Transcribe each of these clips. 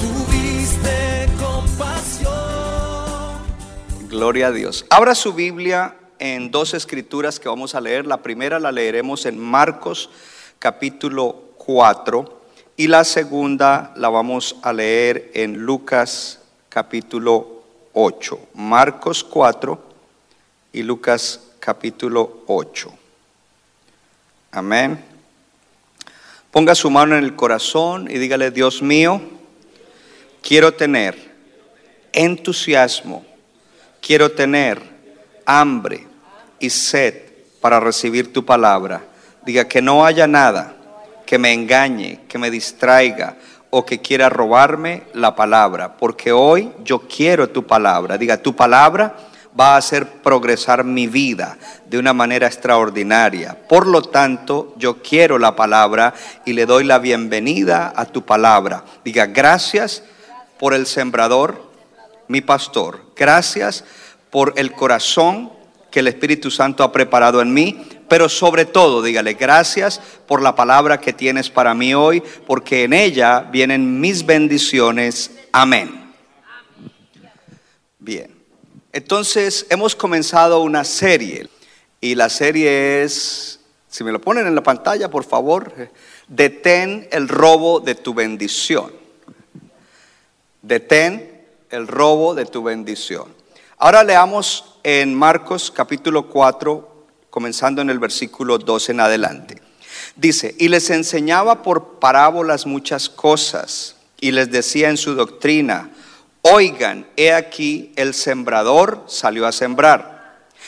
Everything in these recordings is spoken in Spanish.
tuviste compasión. Gloria a Dios. Abra su Biblia en dos escrituras que vamos a leer. La primera la leeremos en Marcos capítulo 4 y la segunda la vamos a leer en Lucas capítulo 8. Marcos 4 y Lucas capítulo 8. Amén. Ponga su mano en el corazón y dígale, Dios mío, quiero tener entusiasmo, quiero tener hambre y sed para recibir tu palabra. Diga que no haya nada que me engañe, que me distraiga o que quiera robarme la palabra, porque hoy yo quiero tu palabra. Diga, tu palabra va a hacer progresar mi vida de una manera extraordinaria. Por lo tanto, yo quiero la palabra y le doy la bienvenida a tu palabra. Diga, gracias por el sembrador, mi pastor. Gracias por el corazón que el Espíritu Santo ha preparado en mí, pero sobre todo, dígale, gracias por la palabra que tienes para mí hoy, porque en ella vienen mis bendiciones. Amén. Bien. Entonces, hemos comenzado una serie y la serie es, si me lo ponen en la pantalla, por favor, detén el robo de tu bendición. Detén el robo de tu bendición. Ahora leamos en Marcos capítulo 4, comenzando en el versículo 12 en adelante. Dice, y les enseñaba por parábolas muchas cosas, y les decía en su doctrina, Oigan, he aquí el sembrador salió a sembrar.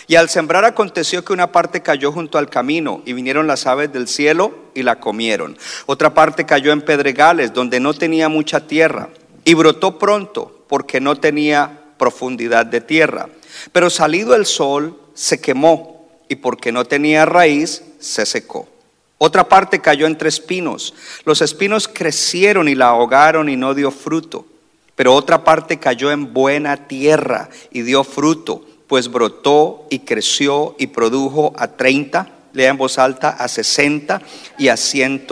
Y al sembrar aconteció que una parte cayó junto al camino y vinieron las aves del cielo y la comieron. Otra parte cayó en pedregales donde no tenía mucha tierra y brotó pronto porque no tenía profundidad de tierra. Pero salido el sol se quemó y porque no tenía raíz se secó. Otra parte cayó entre espinos. Los espinos crecieron y la ahogaron y no dio fruto. Pero otra parte cayó en buena tierra y dio fruto, pues brotó y creció y produjo a 30, lea en voz alta, a 60 y a 100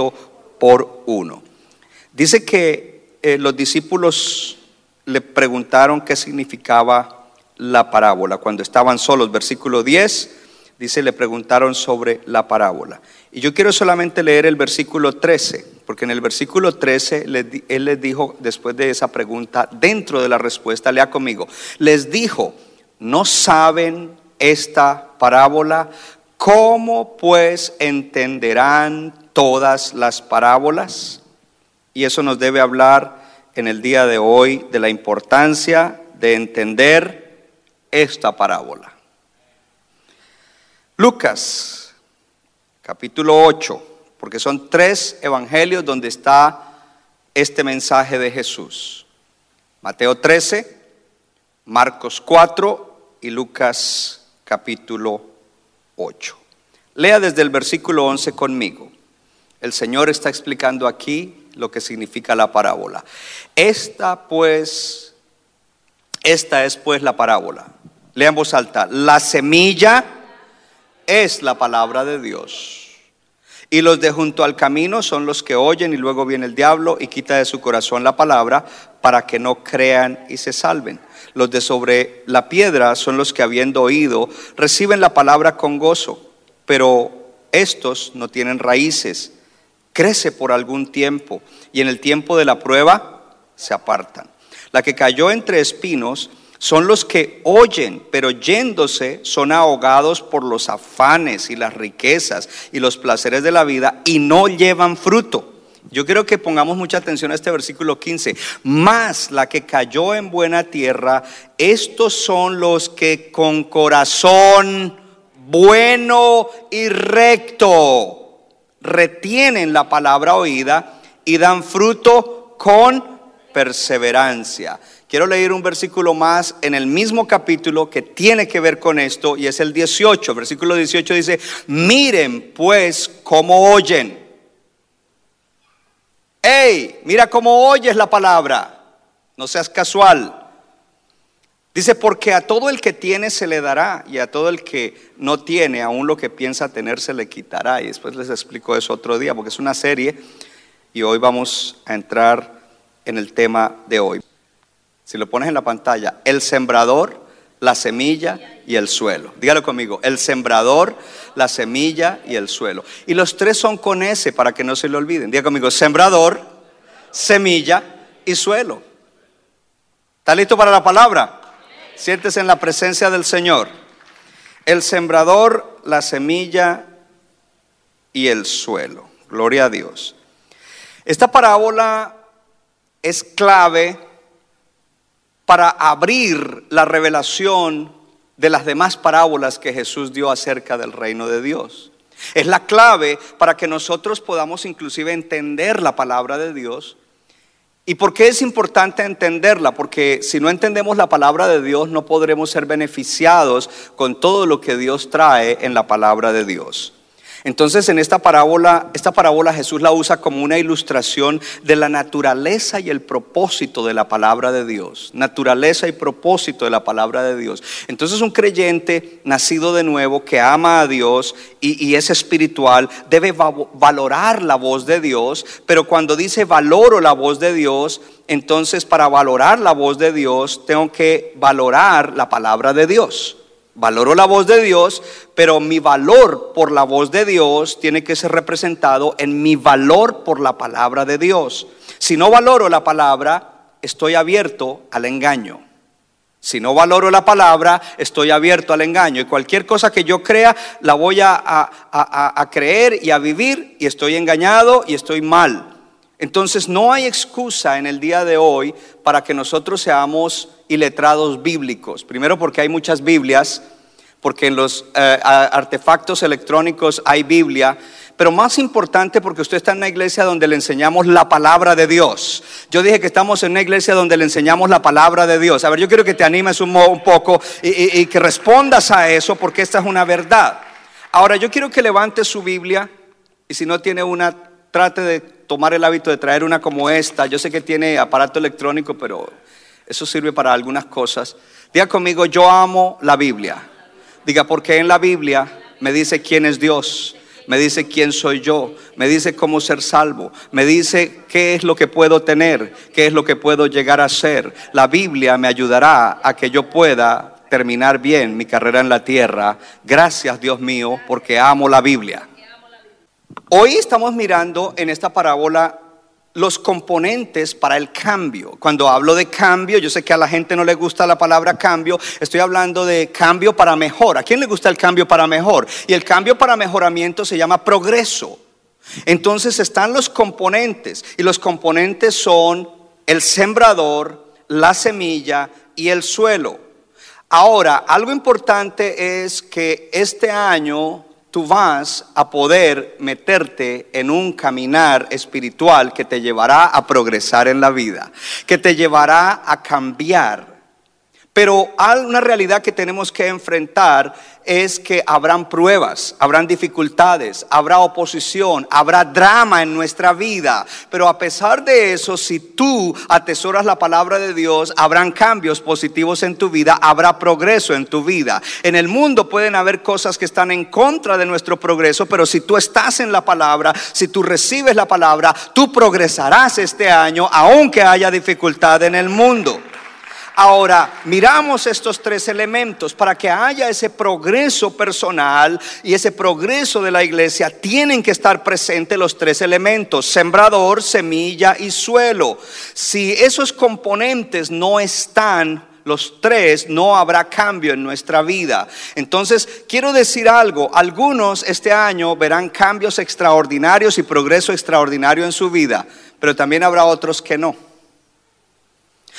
por uno. Dice que eh, los discípulos le preguntaron qué significaba la parábola. Cuando estaban solos, versículo 10, dice, le preguntaron sobre la parábola. Y yo quiero solamente leer el versículo 13, porque en el versículo 13 él les dijo, después de esa pregunta, dentro de la respuesta, lea conmigo, les dijo, ¿no saben esta parábola? ¿Cómo pues entenderán todas las parábolas? Y eso nos debe hablar en el día de hoy de la importancia de entender esta parábola. Lucas capítulo 8, porque son tres evangelios donde está este mensaje de Jesús. Mateo 13, Marcos 4 y Lucas capítulo 8. Lea desde el versículo 11 conmigo. El Señor está explicando aquí lo que significa la parábola. Esta pues, esta es pues la parábola. Lea en voz alta. La semilla es la palabra de Dios. Y los de junto al camino son los que oyen y luego viene el diablo y quita de su corazón la palabra para que no crean y se salven. Los de sobre la piedra son los que habiendo oído reciben la palabra con gozo, pero estos no tienen raíces. Crece por algún tiempo y en el tiempo de la prueba se apartan. La que cayó entre espinos son los que oyen, pero yéndose son ahogados por los afanes y las riquezas y los placeres de la vida y no llevan fruto. Yo quiero que pongamos mucha atención a este versículo 15. Más la que cayó en buena tierra, estos son los que con corazón bueno y recto retienen la palabra oída y dan fruto con perseverancia. Quiero leer un versículo más en el mismo capítulo que tiene que ver con esto y es el 18. Versículo 18 dice, miren pues cómo oyen. ¡Ey! Mira cómo oyes la palabra. No seas casual. Dice, porque a todo el que tiene se le dará y a todo el que no tiene, aún lo que piensa tener se le quitará. Y después les explico eso otro día, porque es una serie y hoy vamos a entrar en el tema de hoy. Si lo pones en la pantalla, el sembrador, la semilla y el suelo. Dígalo conmigo, el sembrador, la semilla y el suelo. Y los tres son con ese para que no se lo olviden. Diga conmigo, sembrador, semilla y suelo. ¿Está listo para la palabra? Siéntese en la presencia del Señor. El sembrador, la semilla y el suelo. Gloria a Dios. Esta parábola es clave para abrir la revelación de las demás parábolas que Jesús dio acerca del reino de Dios. Es la clave para que nosotros podamos inclusive entender la palabra de Dios ¿Y por qué es importante entenderla? Porque si no entendemos la palabra de Dios no podremos ser beneficiados con todo lo que Dios trae en la palabra de Dios. Entonces en esta parábola, esta parábola Jesús la usa como una ilustración de la naturaleza y el propósito de la palabra de Dios. Naturaleza y propósito de la palabra de Dios. Entonces un creyente nacido de nuevo que ama a Dios y, es espiritual debe valorar la voz de Dios, pero cuando dice valoro la voz de Dios, entonces para valorar la voz de Dios tengo que valorar la palabra de Dios. Valoro la voz de Dios, pero mi valor por la voz de Dios tiene que ser representado en mi valor por la palabra de Dios. Si no valoro la palabra, estoy abierto al engaño. Si no valoro la palabra, estoy abierto al engaño. Y cualquier cosa que yo crea, la voy a, a, creer y a vivir y estoy engañado y estoy mal. Entonces no hay excusa en el día de hoy para que nosotros seamos iletrados bíblicos. Primero porque hay muchas Biblias, porque en los eh, artefactos electrónicos hay Biblia, pero más importante porque usted está en una iglesia donde le enseñamos la palabra de Dios. Yo dije que estamos en una iglesia donde le enseñamos la palabra de Dios. A ver, yo quiero que te animes un, poco y, y que respondas a eso porque esta es una verdad. Ahora, yo quiero que levante su Biblia y si no tiene una, trate de tomar el hábito de traer una como esta. Yo sé que tiene aparato electrónico, pero eso sirve para algunas cosas. Diga conmigo, yo amo la Biblia. Diga, porque en la Biblia me dice quién es Dios, me dice quién soy yo, me dice cómo ser salvo, me dice qué es lo que puedo tener, qué es lo que puedo llegar a ser. La Biblia me ayudará a que yo pueda terminar bien mi carrera en la tierra. Gracias Dios mío, porque amo la Biblia. Hoy estamos mirando en esta parábola los componentes para el cambio. Cuando hablo de cambio, yo sé que a la gente no le gusta la palabra cambio, estoy hablando de cambio para mejor. ¿A quién le gusta el cambio para mejor? Y el cambio para mejoramiento se llama progreso. Entonces están los componentes y los componentes son el sembrador, la semilla y el suelo. Ahora, algo importante es que este año tú vas a poder meterte en un caminar espiritual que te llevará a progresar en la vida, que te llevará a cambiar pero una realidad que tenemos que enfrentar es que habrán pruebas, habrán dificultades, habrá oposición, habrá drama en nuestra vida. Pero a pesar de eso, si tú atesoras la palabra de Dios, habrán cambios positivos en tu vida, habrá progreso en tu vida. En el mundo pueden haber cosas que están en contra de nuestro progreso, pero si tú estás en la palabra, si tú recibes la palabra, tú progresarás este año, aunque haya dificultad en el mundo. Ahora, miramos estos tres elementos para que haya ese progreso personal y ese progreso de la iglesia. Tienen que estar presentes los tres elementos, sembrador, semilla y suelo. Si esos componentes no están, los tres, no habrá cambio en nuestra vida. Entonces, quiero decir algo, algunos este año verán cambios extraordinarios y progreso extraordinario en su vida, pero también habrá otros que no.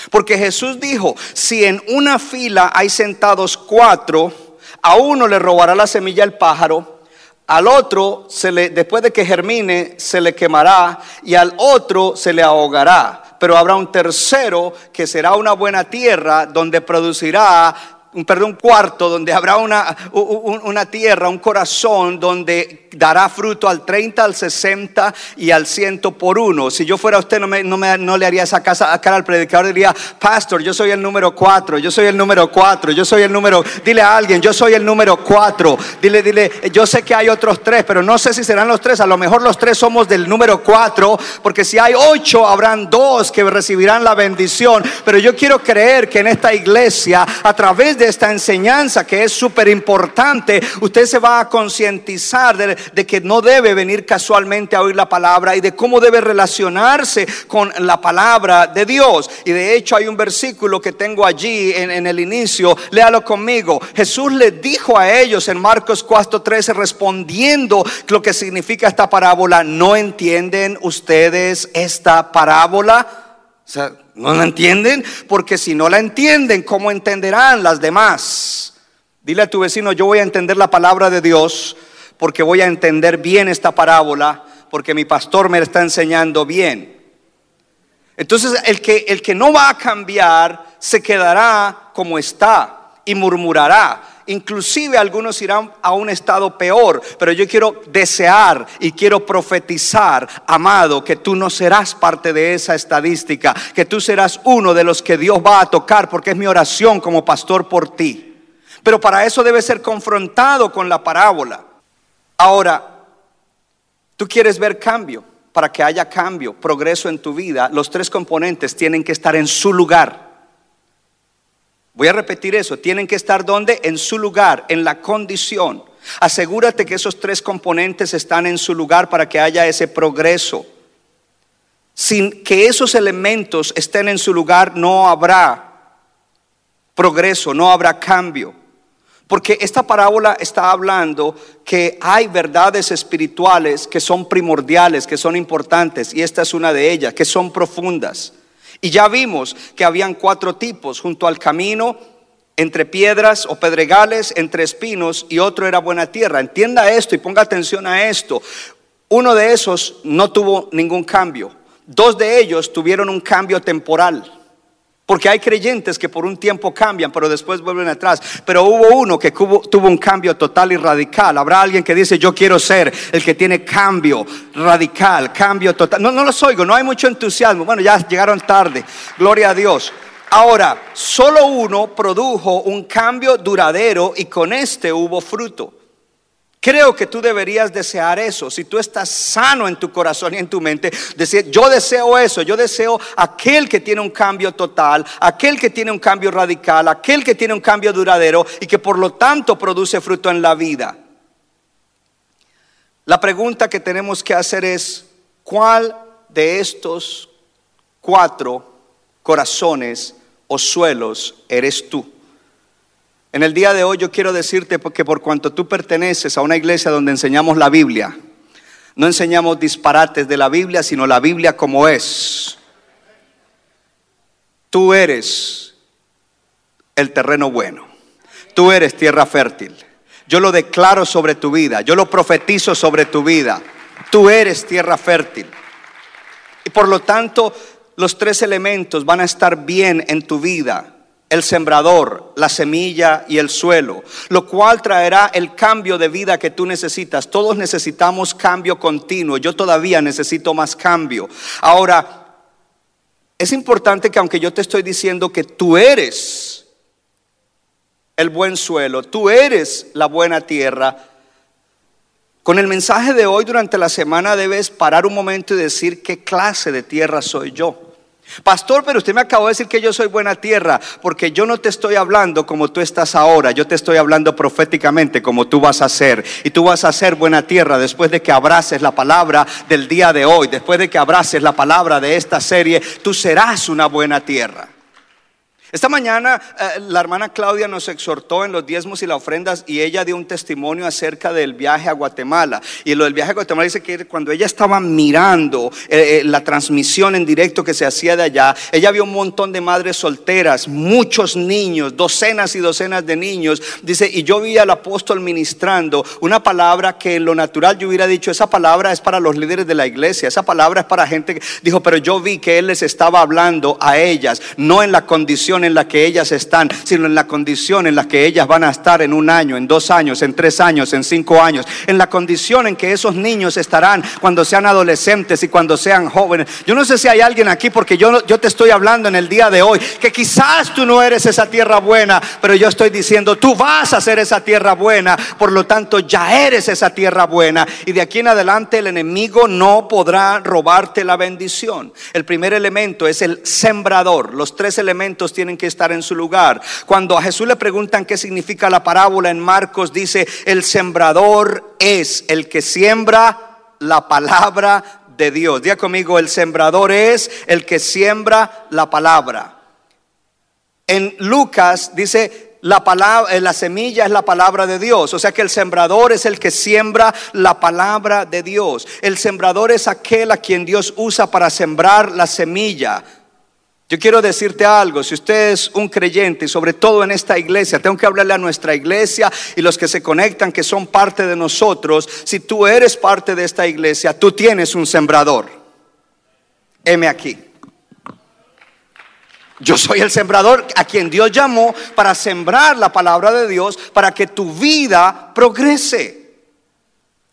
Porque Jesús dijo, si en una fila hay sentados cuatro, a uno le robará la semilla el pájaro, al otro se le, después de que germine se le quemará y al otro se le ahogará. pero habrá un tercero que será una buena tierra donde producirá perdón, un cuarto donde habrá una, una tierra, un corazón donde dará fruto al 30, al 60 y al 100 por uno. Si yo fuera usted, no, me, no, me, no le haría esa casa, cara al predicador, diría, pastor, yo soy el número 4, yo soy el número 4, yo soy el número, dile a alguien, yo soy el número 4, dile, dile, yo sé que hay otros tres, pero no sé si serán los tres, a lo mejor los tres somos del número 4, porque si hay ocho, habrán dos que recibirán la bendición, pero yo quiero creer que en esta iglesia, a través de esta enseñanza que es súper importante, usted se va a concientizar de, que no debe venir casualmente a oír la palabra y de cómo debe relacionarse con la palabra de Dios. Y de hecho hay un versículo que tengo allí en, el inicio, léalo conmigo. Jesús le dijo a ellos en Marcos 4:13 respondiendo lo que significa esta parábola, ¿no entienden ustedes esta parábola? O sea, ¿no la entienden? Porque si no la entienden, ¿cómo entenderán las demás? Dile a tu vecino, yo voy a entender la palabra de Dios porque voy a entender bien esta parábola, porque mi pastor me está enseñando bien. Entonces el que, el que no va a cambiar se quedará como está y murmurará. Inclusive algunos irán a un estado peor, pero yo quiero desear y quiero profetizar, amado, que tú no serás parte de esa estadística, que tú serás uno de los que Dios va a tocar, porque es mi oración como pastor por ti. Pero para eso debe ser confrontado con la parábola. Ahora, tú quieres ver cambio. Para que haya cambio, progreso en tu vida, los tres componentes tienen que estar en su lugar. Voy a repetir eso, tienen que estar donde? En su lugar, en la condición. Asegúrate que esos tres componentes están en su lugar para que haya ese progreso. Sin que esos elementos estén en su lugar, no habrá progreso, no habrá cambio. Porque esta parábola está hablando que hay verdades espirituales que son primordiales, que son importantes, y esta es una de ellas, que son profundas. Y ya vimos que habían cuatro tipos junto al camino, entre piedras o pedregales, entre espinos, y otro era buena tierra. Entienda esto y ponga atención a esto. Uno de esos no tuvo ningún cambio. Dos de ellos tuvieron un cambio temporal. Porque hay creyentes que por un tiempo cambian, pero después vuelven atrás. Pero hubo uno que tuvo un cambio total y radical. Habrá alguien que dice, yo quiero ser el que tiene cambio radical, cambio total. No, no los oigo, no hay mucho entusiasmo. Bueno, ya llegaron tarde. Gloria a Dios. Ahora, solo uno produjo un cambio duradero y con este hubo fruto. Creo que tú deberías desear eso. Si tú estás sano en tu corazón y en tu mente, decir, yo deseo eso, yo deseo aquel que tiene un cambio total, aquel que tiene un cambio radical, aquel que tiene un cambio duradero y que por lo tanto produce fruto en la vida. La pregunta que tenemos que hacer es, ¿cuál de estos cuatro corazones o suelos eres tú? En el día de hoy yo quiero decirte que por cuanto tú perteneces a una iglesia donde enseñamos la Biblia, no enseñamos disparates de la Biblia, sino la Biblia como es. Tú eres el terreno bueno. Tú eres tierra fértil. Yo lo declaro sobre tu vida. Yo lo profetizo sobre tu vida. Tú eres tierra fértil. Y por lo tanto, los tres elementos van a estar bien en tu vida el sembrador, la semilla y el suelo, lo cual traerá el cambio de vida que tú necesitas. Todos necesitamos cambio continuo. Yo todavía necesito más cambio. Ahora, es importante que aunque yo te estoy diciendo que tú eres el buen suelo, tú eres la buena tierra, con el mensaje de hoy durante la semana debes parar un momento y decir qué clase de tierra soy yo. Pastor, pero usted me acabó de decir que yo soy buena tierra, porque yo no te estoy hablando como tú estás ahora, yo te estoy hablando proféticamente como tú vas a ser. Y tú vas a ser buena tierra después de que abraces la palabra del día de hoy, después de que abraces la palabra de esta serie, tú serás una buena tierra. Esta mañana eh, la hermana Claudia nos exhortó en los diezmos y las ofrendas y ella dio un testimonio acerca del viaje a Guatemala. Y lo del viaje a Guatemala dice que cuando ella estaba mirando eh, eh, la transmisión en directo que se hacía de allá, ella vio un montón de madres solteras, muchos niños, docenas y docenas de niños. Dice, y yo vi al apóstol ministrando una palabra que en lo natural yo hubiera dicho, esa palabra es para los líderes de la iglesia, esa palabra es para gente que dijo, pero yo vi que él les estaba hablando a ellas, no en la condición en la que ellas están, sino en la condición en la que ellas van a estar en un año, en dos años, en tres años, en cinco años, en la condición en que esos niños estarán cuando sean adolescentes y cuando sean jóvenes. Yo no sé si hay alguien aquí, porque yo, yo te estoy hablando en el día de hoy, que quizás tú no eres esa tierra buena, pero yo estoy diciendo, tú vas a ser esa tierra buena, por lo tanto ya eres esa tierra buena. Y de aquí en adelante el enemigo no podrá robarte la bendición. El primer elemento es el sembrador. Los tres elementos tienen que estar en su lugar. Cuando a Jesús le preguntan qué significa la parábola en Marcos, dice, el sembrador es el que siembra la palabra de Dios. Diga conmigo, el sembrador es el que siembra la palabra. En Lucas dice, la eh, la semilla es la palabra de Dios. O sea que el sembrador es el que siembra la palabra de Dios. El sembrador es aquel a quien Dios usa para sembrar la semilla. Yo quiero decirte algo, si usted es un creyente y sobre todo en esta iglesia, tengo que hablarle a nuestra iglesia y los que se conectan que son parte de nosotros, si tú eres parte de esta iglesia, tú tienes un sembrador. Heme aquí. Yo soy el sembrador a quien Dios llamó para sembrar la palabra de Dios para que tu vida progrese.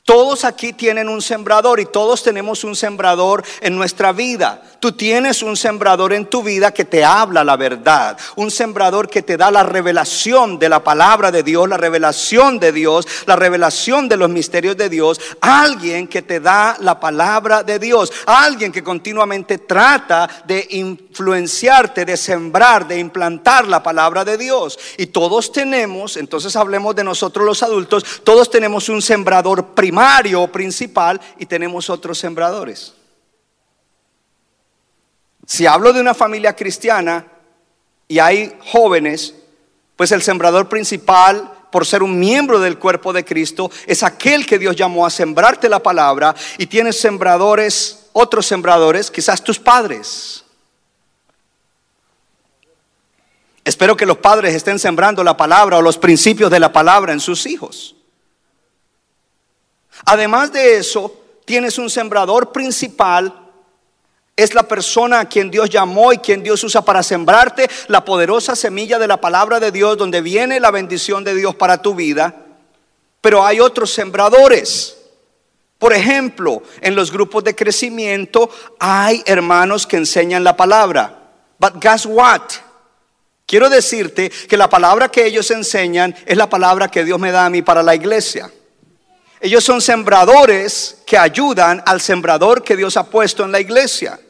Todos aquí tienen un sembrador y todos tenemos un sembrador en nuestra vida. Tú tienes un sembrador en tu vida que te habla la verdad, un sembrador que te da la revelación de la palabra de Dios, la revelación de Dios, la revelación de los misterios de Dios, alguien que te da la palabra de Dios, alguien que continuamente trata de influenciarte, de sembrar, de implantar la palabra de Dios. Y todos tenemos, entonces hablemos de nosotros los adultos, todos tenemos un sembrador primario principal y tenemos otros sembradores. Si hablo de una familia cristiana y hay jóvenes, pues el sembrador principal, por ser un miembro del cuerpo de Cristo, es aquel que Dios llamó a sembrarte la palabra y tienes sembradores, otros sembradores, quizás tus padres. Espero que los padres estén sembrando la palabra o los principios de la palabra en sus hijos. Además de eso, tienes un sembrador principal. Es la persona a quien Dios llamó y quien Dios usa para sembrarte la poderosa semilla de la palabra de Dios, donde viene la bendición de Dios para tu vida. Pero hay otros sembradores. Por ejemplo, en los grupos de crecimiento hay hermanos que enseñan la palabra. But guess what? Quiero decirte que la palabra que ellos enseñan es la palabra que Dios me da a mí para la iglesia. Ellos son sembradores que ayudan al sembrador que Dios ha puesto en la iglesia.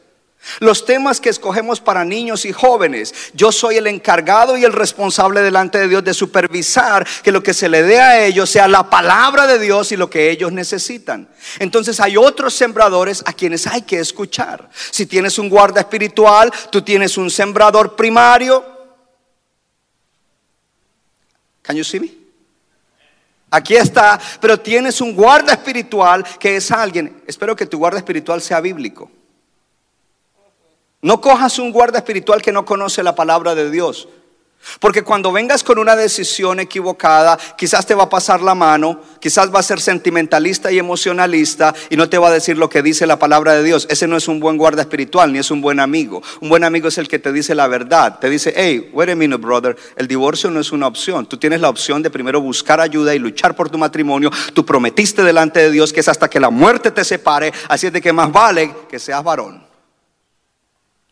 Los temas que escogemos para niños y jóvenes, yo soy el encargado y el responsable delante de Dios de supervisar que lo que se le dé a ellos sea la palabra de Dios y lo que ellos necesitan. Entonces hay otros sembradores a quienes hay que escuchar. Si tienes un guarda espiritual, tú tienes un sembrador primario. Can you see me? Aquí está, pero tienes un guarda espiritual que es alguien. Espero que tu guarda espiritual sea bíblico. No cojas un guarda espiritual que no conoce la palabra de Dios. Porque cuando vengas con una decisión equivocada, quizás te va a pasar la mano, quizás va a ser sentimentalista y emocionalista y no te va a decir lo que dice la palabra de Dios. Ese no es un buen guarda espiritual ni es un buen amigo. Un buen amigo es el que te dice la verdad. Te dice, hey, wait a minute, brother, el divorcio no es una opción. Tú tienes la opción de primero buscar ayuda y luchar por tu matrimonio. Tú prometiste delante de Dios que es hasta que la muerte te separe. Así es de que más vale que seas varón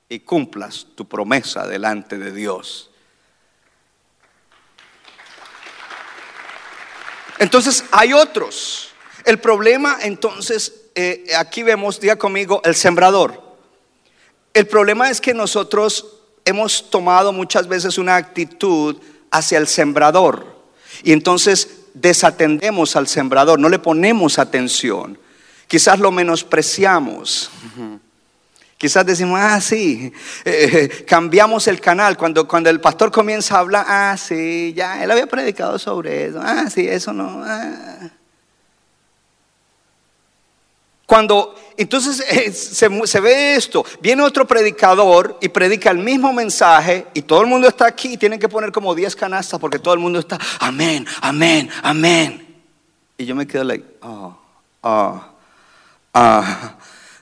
y cumplas tu promesa delante de Dios. Entonces hay otros. El problema entonces, eh, aquí vemos, diga conmigo, el sembrador. El problema es que nosotros hemos tomado muchas veces una actitud hacia el sembrador y entonces desatendemos al sembrador, no le ponemos atención, quizás lo menospreciamos. Quizás decimos, ah, sí, eh, cambiamos el canal. Cuando, cuando el pastor comienza a hablar, ah, sí, ya, él había predicado sobre eso. Ah, sí, eso no. Ah. Cuando entonces eh, se, se, ve esto, viene otro predicador y predica el mismo mensaje y todo el mundo está aquí y tienen que poner como 10 canastas porque todo el mundo está, amén, amén, amén. Y yo me quedo like, oh, oh, ah.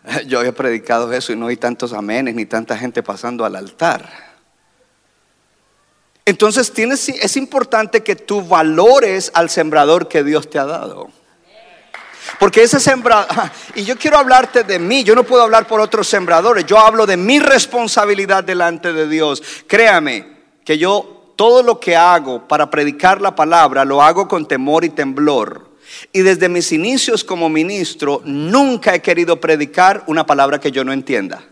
Yo había predicado eso y no hay tantos amenes ni tanta gente pasando al altar. Entonces tienes, es importante que tú valores al sembrador que Dios te ha dado. Porque ese sembrador, y yo quiero hablarte de mí, yo no puedo hablar por otros sembradores, yo hablo de mi responsabilidad delante de Dios. Créame que yo todo lo que hago para predicar la palabra lo hago con temor y temblor. Y desde mis inicios como ministro, nunca he querido predicar una palabra que yo no entienda.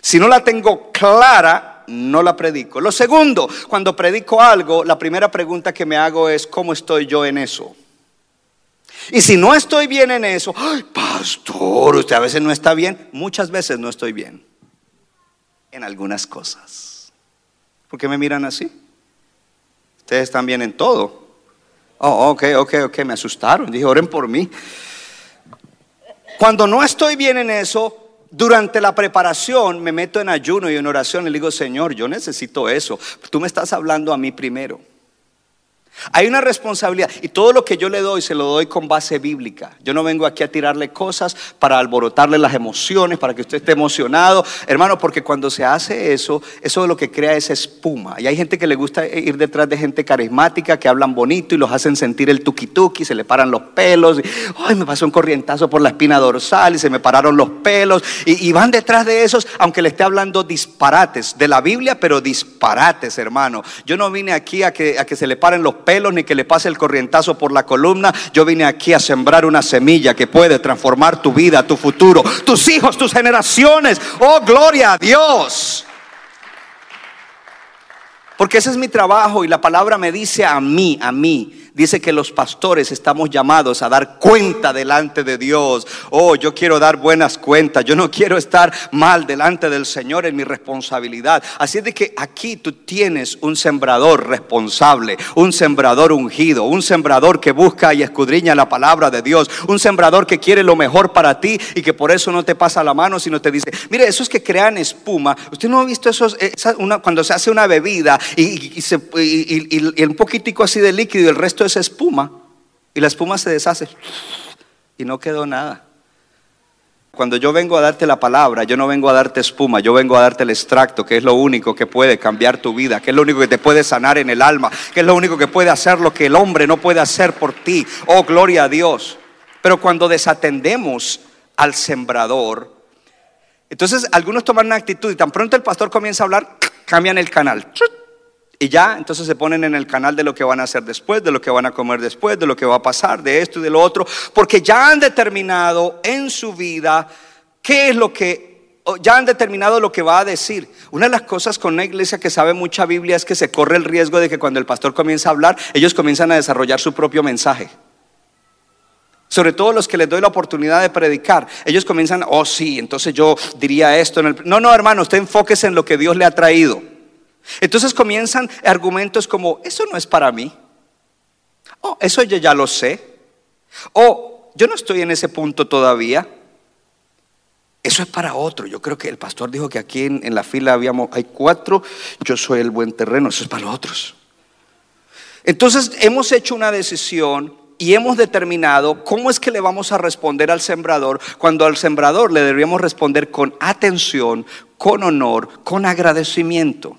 Si no la tengo clara, no la predico. Lo segundo, cuando predico algo, la primera pregunta que me hago es, ¿cómo estoy yo en eso? Y si no estoy bien en eso, ay, pastor, usted a veces no está bien, muchas veces no estoy bien en algunas cosas. ¿Por qué me miran así? Ustedes están bien en todo. Oh, ok, ok, ok, me asustaron. Dije, oren por mí. Cuando no estoy bien en eso, durante la preparación me meto en ayuno y en oración y le digo, Señor, yo necesito eso. Tú me estás hablando a mí primero. Hay una responsabilidad y todo lo que yo le doy se lo doy con base bíblica. Yo no vengo aquí a tirarle cosas para alborotarle las emociones, para que usted esté emocionado, hermano, porque cuando se hace eso, eso lo que crea es espuma. Y hay gente que le gusta ir detrás de gente carismática que hablan bonito y los hacen sentir el tuki tuki, se le paran los pelos. Y, Ay, me pasó un corrientazo por la espina dorsal y se me pararon los pelos. Y, y van detrás de esos, aunque le esté hablando disparates de la Biblia, pero disparates, hermano. Yo no vine aquí a que, a que se le paren los pelos ni que le pase el corrientazo por la columna. Yo vine aquí a sembrar una semilla que puede transformar tu vida, tu futuro, tus hijos, tus generaciones. Oh, gloria a Dios. Porque ese es mi trabajo y la palabra me dice a mí, a mí, dice que los pastores estamos llamados a dar cuenta delante de Dios. Oh, yo quiero dar buenas cuentas. Yo no quiero estar mal delante del Señor en mi responsabilidad. Así es de que aquí tú tienes un sembrador responsable, un sembrador ungido, un sembrador que busca y escudriña la palabra de Dios, un sembrador que quiere lo mejor para ti y que por eso no te pasa la mano, sino te dice, mire, esos que crean espuma, usted no ha visto esos, una, cuando se hace una bebida y, y, un poquitico así de líquido y el resto es espuma y la espuma se deshace y no quedó nada. Cuando yo vengo a darte la palabra, yo no vengo a darte espuma, yo vengo a darte el extracto, que es lo único que puede cambiar tu vida, que es lo único que te puede sanar en el alma, que es lo único que puede hacer lo que el hombre no puede hacer por ti. Oh, gloria a Dios. Pero cuando desatendemos al sembrador, entonces algunos toman una actitud y tan pronto el pastor comienza a hablar, cambian el canal. Y ya, entonces se ponen en el canal de lo que van a hacer después, de lo que van a comer después, de lo que va a pasar, de esto y de lo otro, porque ya han determinado en su vida qué es lo que, ya han determinado lo que va a decir. Una de las cosas con una iglesia que sabe mucha Biblia es que se corre el riesgo de que cuando el pastor comienza a hablar, ellos comienzan a desarrollar su propio mensaje. Sobre todo los que les doy la oportunidad de predicar, ellos comienzan, oh sí, entonces yo diría esto. En el... No, no, hermano, usted enfóquese en lo que Dios le ha traído. Entonces comienzan argumentos como, eso no es para mí. Oh, eso yo ya lo sé. O yo no estoy en ese punto todavía. Eso es para otro. Yo creo que el pastor dijo que aquí en, la fila habíamos, hay cuatro, yo soy el buen terreno, eso es para los otros. Entonces hemos hecho una decisión y hemos determinado cómo es que le vamos a responder al sembrador cuando al sembrador le deberíamos responder con atención, con honor, con agradecimiento.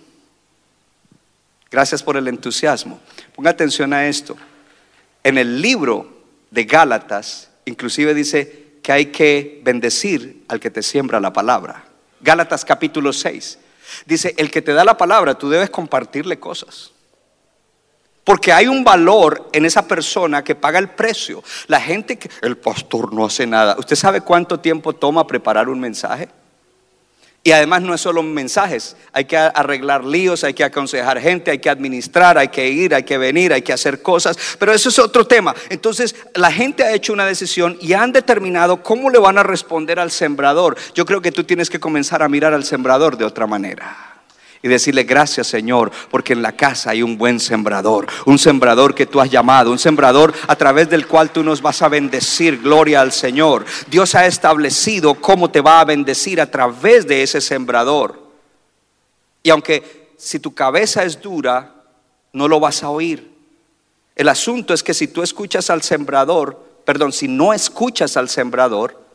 Gracias por el entusiasmo. Ponga atención a esto. En el libro de Gálatas, inclusive dice que hay que bendecir al que te siembra la palabra. Gálatas capítulo 6. Dice, el que te da la palabra, tú debes compartirle cosas. Porque hay un valor en esa persona que paga el precio. La gente que el pastor no hace nada. ¿Usted sabe cuánto tiempo toma preparar un mensaje? Y además no es solo mensajes, hay que arreglar líos, hay que aconsejar gente, hay que administrar, hay que ir, hay que venir, hay que hacer cosas, pero eso es otro tema. Entonces la gente ha hecho una decisión y han determinado cómo le van a responder al sembrador. Yo creo que tú tienes que comenzar a mirar al sembrador de otra manera y decirle gracias Señor, porque en la casa hay un buen sembrador, un sembrador que tú has llamado, un sembrador a través del cual tú nos vas a bendecir, gloria al Señor. Dios ha establecido cómo te va a bendecir a través de ese sembrador. Y aunque si tu cabeza es dura, no lo vas a oír. El asunto es que si tú escuchas al sembrador, perdón, si no escuchas al sembrador,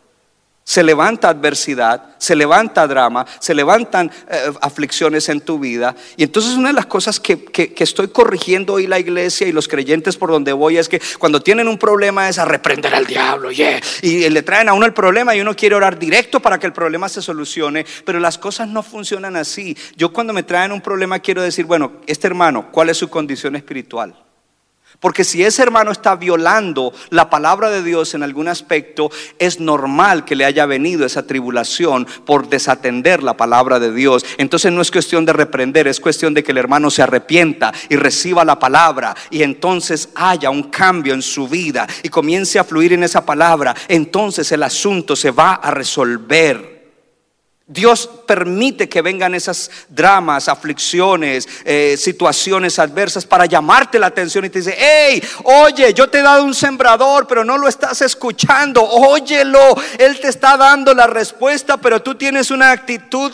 se levanta adversidad, se levanta drama, se levantan eh, aflicciones en tu vida. Y entonces una de las cosas que, estoy corrigiendo hoy la iglesia y los creyentes por donde voy es que cuando tienen un problema es a reprender al diablo, y le traen a uno el problema y uno quiere orar directo para que el problema se solucione, pero las cosas no funcionan así. Yo cuando me traen un problema quiero decir, bueno, este hermano, ¿cuál es su condición espiritual? Porque si ese hermano está violando la palabra de Dios en algún aspecto, es normal que le haya venido esa tribulación por desatender la palabra de Dios. Entonces no es cuestión de reprender, es cuestión de que el hermano se arrepienta y reciba la palabra y entonces haya un cambio en su vida y comience a fluir en esa palabra. Entonces el asunto se va a resolver. Dios permite que vengan esas dramas, aflicciones, eh, situaciones adversas para llamarte la atención y te dice, hey, oye, yo te he dado un sembrador, pero no lo estás escuchando, óyelo, Él te está dando la respuesta, pero tú tienes una actitud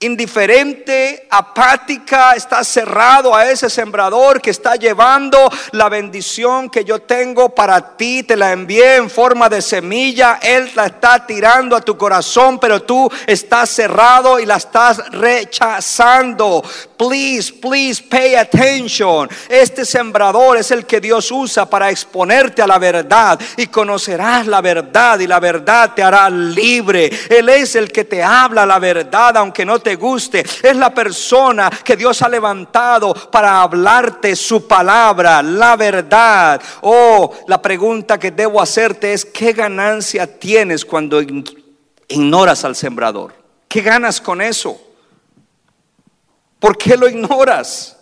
indiferente, apática, está cerrado a ese sembrador que está llevando la bendición que yo tengo para ti, te la envié en forma de semilla, Él la está tirando a tu corazón, pero tú estás cerrado y la estás rechazando. Please, please pay attention. Este sembrador es el que Dios usa para exponerte a la verdad y conocerás la verdad y la verdad te hará libre. Él es el que te habla la verdad aunque no te guste. Es la persona que Dios ha levantado para hablarte su palabra, la verdad. Oh, la pregunta que debo hacerte es, ¿qué ganancia tienes cuando ignoras al sembrador? ¿Qué ganas con eso? ¿Por qué lo ignoras?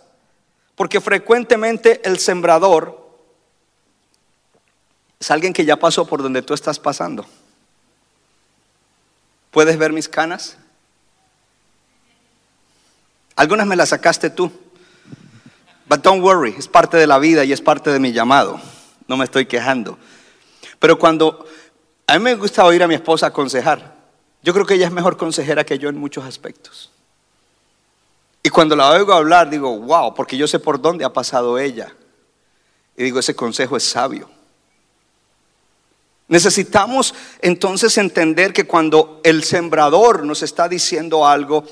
Porque frecuentemente el sembrador es alguien que ya pasó por donde tú estás pasando. ¿Puedes ver mis canas? Algunas me las sacaste tú. But don't worry, es parte de la vida y es parte de mi llamado. No me estoy quejando. Pero cuando a mí me gusta oír a mi esposa aconsejar, yo creo que ella es mejor consejera que yo en muchos aspectos. Y cuando la oigo hablar, digo, wow, porque yo sé por dónde ha pasado ella. Y digo, ese consejo es sabio. Necesitamos entonces entender que cuando el sembrador nos está diciendo algo,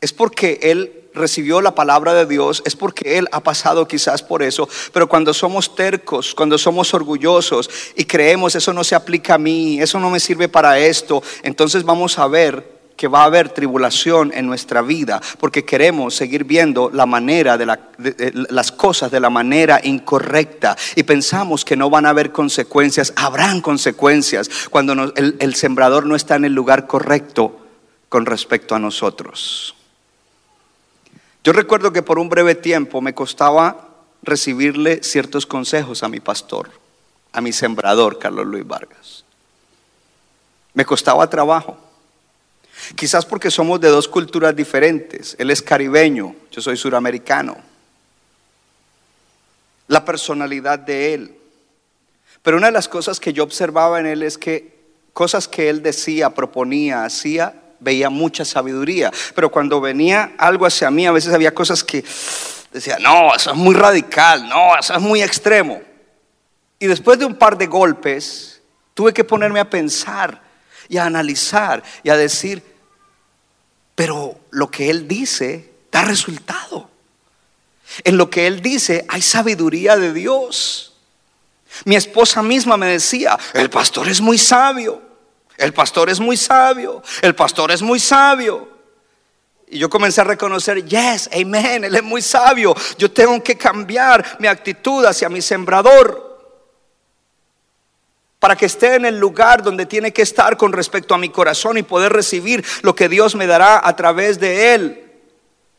es porque él recibió la palabra de Dios, es porque Él ha pasado quizás por eso, pero cuando somos tercos, cuando somos orgullosos y creemos eso no se aplica a mí, eso no me sirve para esto, entonces vamos a ver que va a haber tribulación en nuestra vida, porque queremos seguir viendo la manera de, las cosas de la manera incorrecta y pensamos que no van a haber consecuencias, habrán consecuencias cuando el, el sembrador no está en el lugar correcto con respecto a nosotros. Yo recuerdo que por un breve tiempo me costaba recibirle ciertos consejos a mi pastor, a mi sembrador, Carlos Luis Vargas. Me costaba trabajo. Quizás porque somos de dos culturas diferentes. Él es caribeño, yo soy suramericano. La personalidad de él. Pero una de las cosas que yo observaba en él es que cosas que él decía, proponía, hacía, veía mucha sabiduría, pero cuando venía algo hacia mí, a veces había cosas que decía, no, eso es muy radical, no, eso es muy extremo. Y después de un par de golpes, tuve que ponerme a pensar y a analizar y a decir, pero lo que él dice da resultado. En lo que él dice hay sabiduría de Dios. Mi esposa misma me decía, el pastor es muy sabio. El pastor es muy sabio, el pastor es muy sabio. Y yo comencé a reconocer, yes, amen, él es muy sabio. Yo tengo que cambiar mi actitud hacia mi sembrador. Para que esté en el lugar donde tiene que estar con respecto a mi corazón y poder recibir lo que Dios me dará a través de él.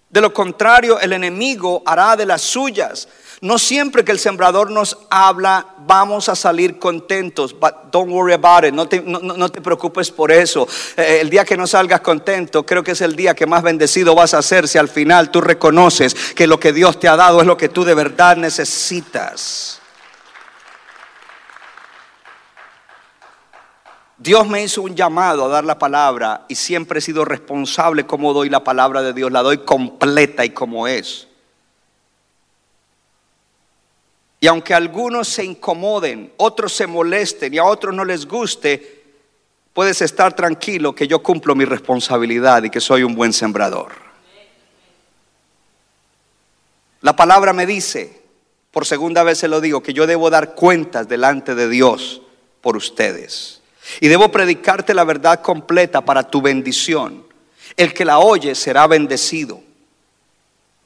De lo contrario, el enemigo hará de las suyas. No siempre que el sembrador nos habla vamos a salir contentos. But don't worry about it. No te, preocupes por eso. Eh, el día que no salgas contento, creo que es el día que más bendecido vas a ser si al final tú reconoces que lo que Dios te ha dado es lo que tú de verdad necesitas. Dios me hizo un llamado a dar la palabra y siempre he sido responsable como doy la palabra de Dios. La doy completa y como es. Y aunque algunos se incomoden, otros se molesten y a otros no les guste, puedes estar tranquilo que yo cumplo mi responsabilidad y que soy un buen sembrador. La palabra me dice, por segunda vez se lo digo, que yo debo dar cuentas delante de Dios por ustedes. Y debo predicarte la verdad completa para tu bendición. El que la oye será bendecido.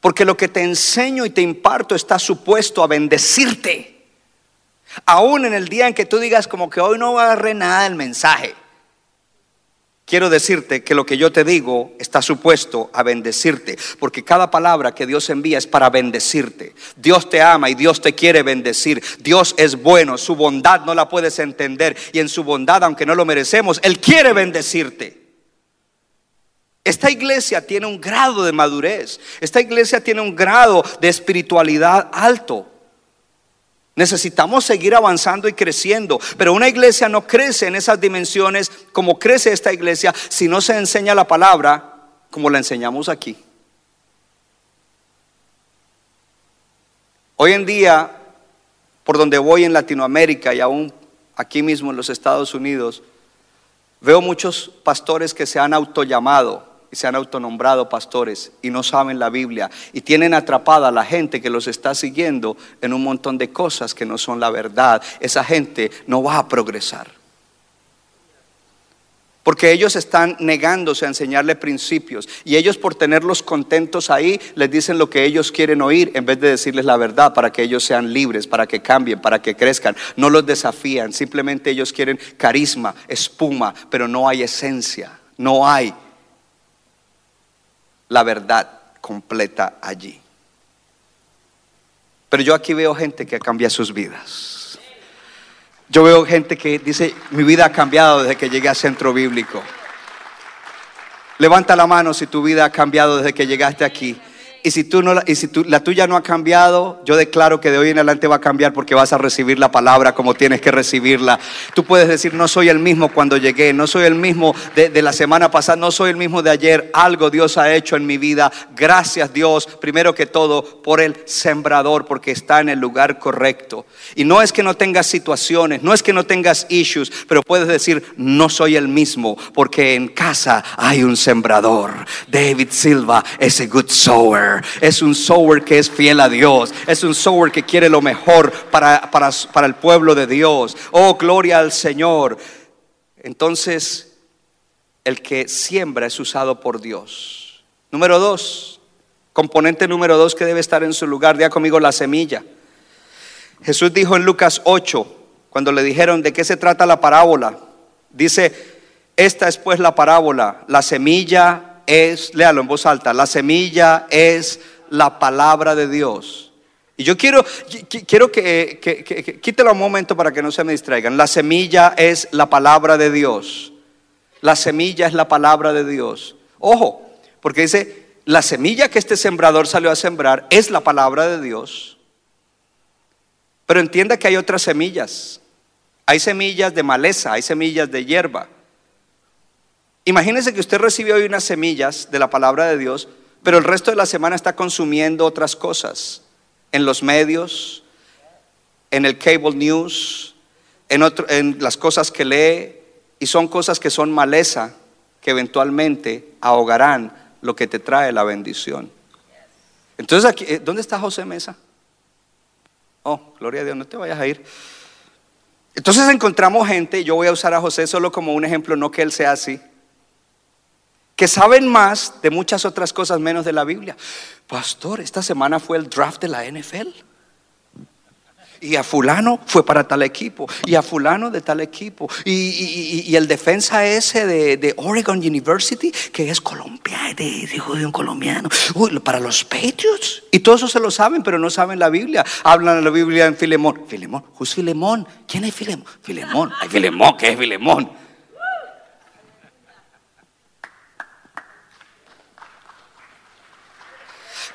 Porque lo que te enseño y te imparto está supuesto a bendecirte. Aún en el día en que tú digas como que hoy no agarré nada del mensaje. Quiero decirte que lo que yo te digo está supuesto a bendecirte, porque cada palabra que Dios envía es para bendecirte. Dios te ama y Dios te quiere bendecir. Dios es bueno, su bondad no la puedes entender y en su bondad, aunque no lo merecemos, Él quiere bendecirte. Esta iglesia tiene un grado de madurez. Esta iglesia tiene un grado de espiritualidad alto. Necesitamos seguir avanzando y creciendo, pero una iglesia no crece en esas dimensiones como crece esta iglesia si no se enseña la palabra como la enseñamos aquí. Hoy en día, por donde voy en Latinoamérica y aún aquí mismo en los Estados Unidos, veo muchos pastores que se han autollamado se han autonombrado pastores y no saben la Biblia y tienen atrapada a la gente que los está siguiendo en un montón de cosas que no son la verdad. Esa gente no va a progresar. Porque ellos están negándose a enseñarle principios. Y ellos por tenerlos contentos ahí, les dicen lo que ellos quieren oír en vez de decirles la verdad para que ellos sean libres, para que cambien, para que crezcan. No los desafían. Simplemente ellos quieren carisma, espuma, pero no hay esencia. No hay la verdad completa allí. Pero yo aquí veo gente que cambia sus vidas. Yo veo gente que dice, mi vida ha cambiado desde que llegué a centro bíblico. Levanta la mano si tu vida ha cambiado desde que llegaste aquí. Y si, tú no, y si la tuya no ha cambiado, yo declaro que de hoy en adelante va a cambiar porque vas a recibir la palabra como tienes que recibirla. Tú puedes decir, no soy el mismo cuando llegué, no soy el mismo de, de la semana pasada, no soy el mismo de ayer. Algo Dios ha hecho en mi vida. Gracias Dios, primero que todo, por el sembrador, porque está en el lugar correcto. Y no es que no tengas situaciones, no es que no tengas issues, pero puedes decir, no soy el mismo, porque en casa hay un sembrador. David Silva es a good sower es un sower que es fiel a Dios, es un sower que quiere lo mejor para, para el pueblo de Dios. Oh, gloria al Señor. Entonces, el que siembra es usado por Dios. Número dos, componente número dos que debe estar en su lugar, ya conmigo la semilla. Jesús dijo en Lucas 8, cuando le dijeron de qué se trata la parábola, dice, esta es pues la parábola, la semilla es, léalo en voz alta, la semilla es la palabra de Dios. Y yo quiero, quiero que, que, quítelo un momento para que no se me distraigan. La semilla es la palabra de Dios. La semilla es la palabra de Dios. Ojo, porque dice, la semilla que este sembrador salió a sembrar es la palabra de Dios. Pero entienda que hay otras semillas. Hay semillas de maleza, hay semillas de hierba. Imagínese que usted recibe hoy unas semillas de la palabra de Dios, pero el resto de la semana está consumiendo otras cosas en los medios, en el cable news, en, las cosas que lee, y son cosas que son maleza, que eventualmente ahogarán lo que te trae la bendición. Entonces, eh, ¿dónde está José Mesa? Oh, gloria a Dios, no te vayas a ir. Entonces encontramos gente, yo voy a usar a José solo como un ejemplo, no que él sea así que saben más de muchas otras cosas menos de la Biblia. Pastor, esta semana fue el draft de la NFL. Y a fulano fue para tal equipo. Y a fulano de tal equipo. Y, y- y- el defensa ese de, de Oregon University, que es colombiano, de, de judío colombiano. Uy, para los Patriots. Y todos eso se lo saben, pero no saben la Biblia. Hablan la Biblia en Filemón. Filemón, ¿who's Filemón? ¿Quién es Filemón? Filemón. Filemón, ¿qué es Filemón?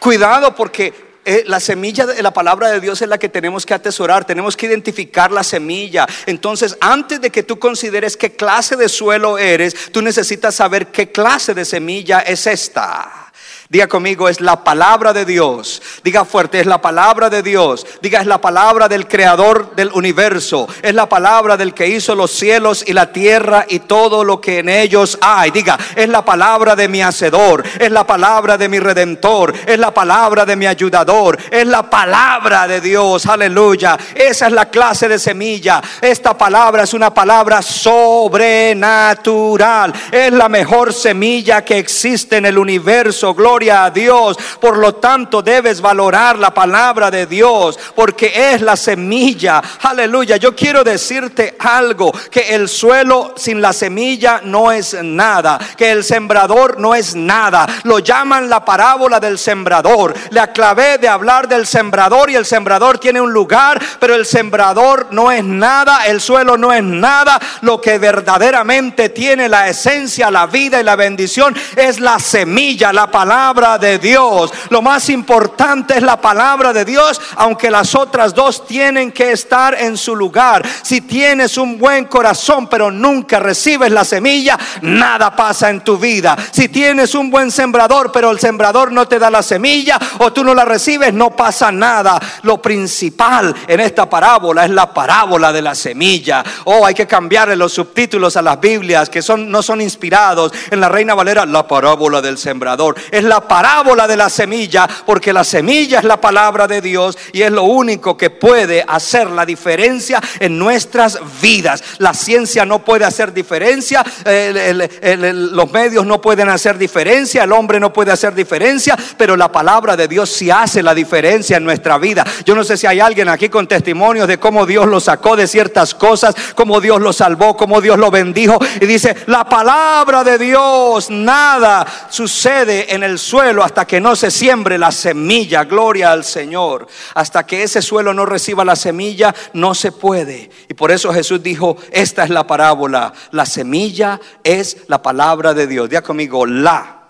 Cuidado porque eh, la semilla de la palabra de Dios es la que tenemos que atesorar, tenemos que identificar la semilla. Entonces, antes de que tú consideres qué clase de suelo eres, tú necesitas saber qué clase de semilla es esta. Diga conmigo, es la palabra de Dios. Diga fuerte, es la palabra de Dios. Diga, es la palabra del creador del universo. Es la palabra del que hizo los cielos y la tierra y todo lo que en ellos hay. Diga, es la palabra de mi hacedor. Es la palabra de mi redentor. Es la palabra de mi ayudador. Es la palabra de Dios. Aleluya. Esa es la clase de semilla. Esta palabra es una palabra sobrenatural. Es la mejor semilla que existe en el universo. Gloria a Dios. Por lo tanto, debes valorar la palabra de Dios porque es la semilla. Aleluya. Yo quiero decirte algo, que el suelo sin la semilla no es nada, que el sembrador no es nada. Lo llaman la parábola del sembrador. Le aclavé de hablar del sembrador y el sembrador tiene un lugar, pero el sembrador no es nada, el suelo no es nada. Lo que verdaderamente tiene la esencia, la vida y la bendición es la semilla, la palabra de Dios. Lo más importante es la palabra de Dios, aunque las otras dos tienen que estar en su lugar. Si tienes un buen corazón, pero nunca recibes la semilla, nada pasa en tu vida. Si tienes un buen sembrador, pero el sembrador no te da la semilla o tú no la recibes, no pasa nada. Lo principal en esta parábola es la parábola de la semilla. Oh, hay que cambiarle los subtítulos a las Biblias que son no son inspirados. En la Reina Valera, la parábola del sembrador. Es la parábola de la semilla, porque la semilla es la palabra de Dios y es lo único que puede hacer la diferencia en nuestras vidas. La ciencia no puede hacer diferencia, los medios no pueden hacer diferencia, el hombre no puede hacer diferencia, pero la palabra de Dios sí hace la diferencia en nuestra vida. Yo no sé si hay alguien aquí con testimonios de cómo Dios lo sacó de ciertas cosas, cómo Dios lo salvó, cómo Dios lo bendijo y dice, la palabra de Dios, nada sucede en el suelo hasta que no se siembre la semilla, gloria al Señor. Hasta que ese suelo no reciba la semilla, no se puede. Y por eso Jesús dijo, esta es la parábola, la semilla es la palabra de Dios. Diga conmigo, la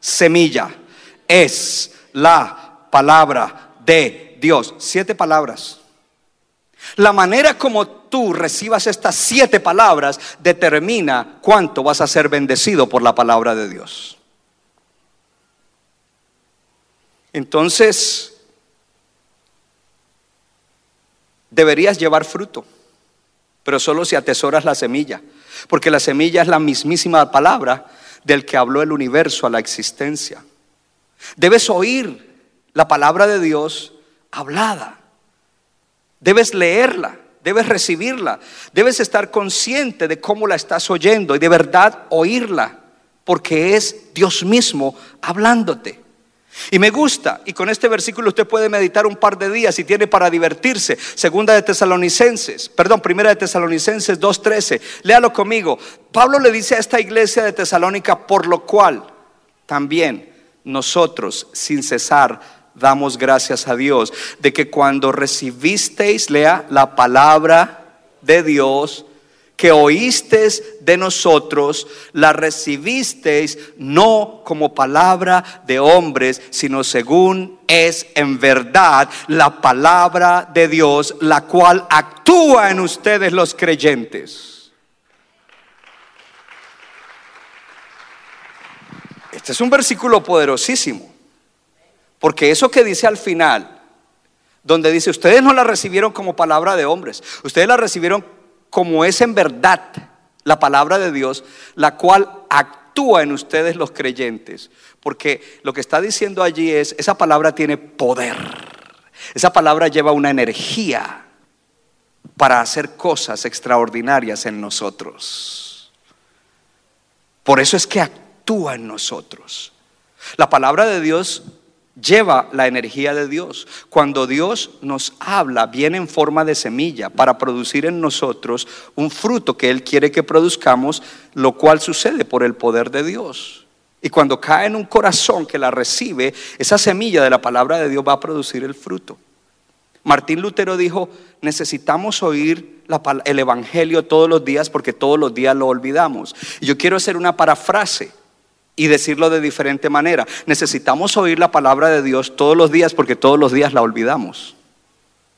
semilla es la palabra de Dios. Siete palabras. La manera como tú recibas estas siete palabras determina cuánto vas a ser bendecido por la palabra de Dios. Entonces, deberías llevar fruto, pero solo si atesoras la semilla, porque la semilla es la mismísima palabra del que habló el universo a la existencia. Debes oír la palabra de Dios hablada. Debes leerla, debes recibirla, debes estar consciente de cómo la estás oyendo y de verdad oírla, porque es Dios mismo hablándote. Y me gusta, y con este versículo usted puede meditar un par de días si tiene para divertirse. Segunda de Tesalonicenses, perdón, primera de Tesalonicenses 2.13. Léalo conmigo. Pablo le dice a esta iglesia de Tesalónica, por lo cual también nosotros sin cesar damos gracias a Dios de que cuando recibisteis, lea la palabra de Dios, que oísteis de nosotros, la recibisteis no como palabra de hombres, sino según es en verdad la palabra de Dios, la cual actúa en ustedes los creyentes. Este es un versículo poderosísimo, porque eso que dice al final, donde dice, ustedes no la recibieron como palabra de hombres, ustedes la recibieron como es en verdad la palabra de Dios, la cual actúa en ustedes los creyentes. Porque lo que está diciendo allí es, esa palabra tiene poder. Esa palabra lleva una energía para hacer cosas extraordinarias en nosotros. Por eso es que actúa en nosotros. La palabra de Dios lleva la energía de Dios. Cuando Dios nos habla, viene en forma de semilla para producir en nosotros un fruto que Él quiere que produzcamos, lo cual sucede por el poder de Dios. Y cuando cae en un corazón que la recibe, esa semilla de la palabra de Dios va a producir el fruto. Martín Lutero dijo, necesitamos oír el Evangelio todos los días porque todos los días lo olvidamos. Y yo quiero hacer una parafrase y decirlo de diferente manera. Necesitamos oír la palabra de Dios todos los días porque todos los días la olvidamos.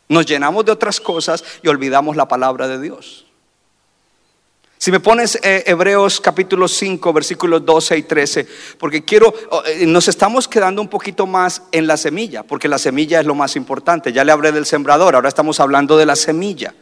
Nos llenamos de otras cosas y olvidamos la palabra de Dios. Si me pones eh, Hebreos capítulo 5, versículos 12 y 13, porque quiero, oh, eh, nos estamos quedando un poquito más en la semilla, porque la semilla es lo más importante. Ya le hablé del sembrador, ahora estamos hablando de la semilla.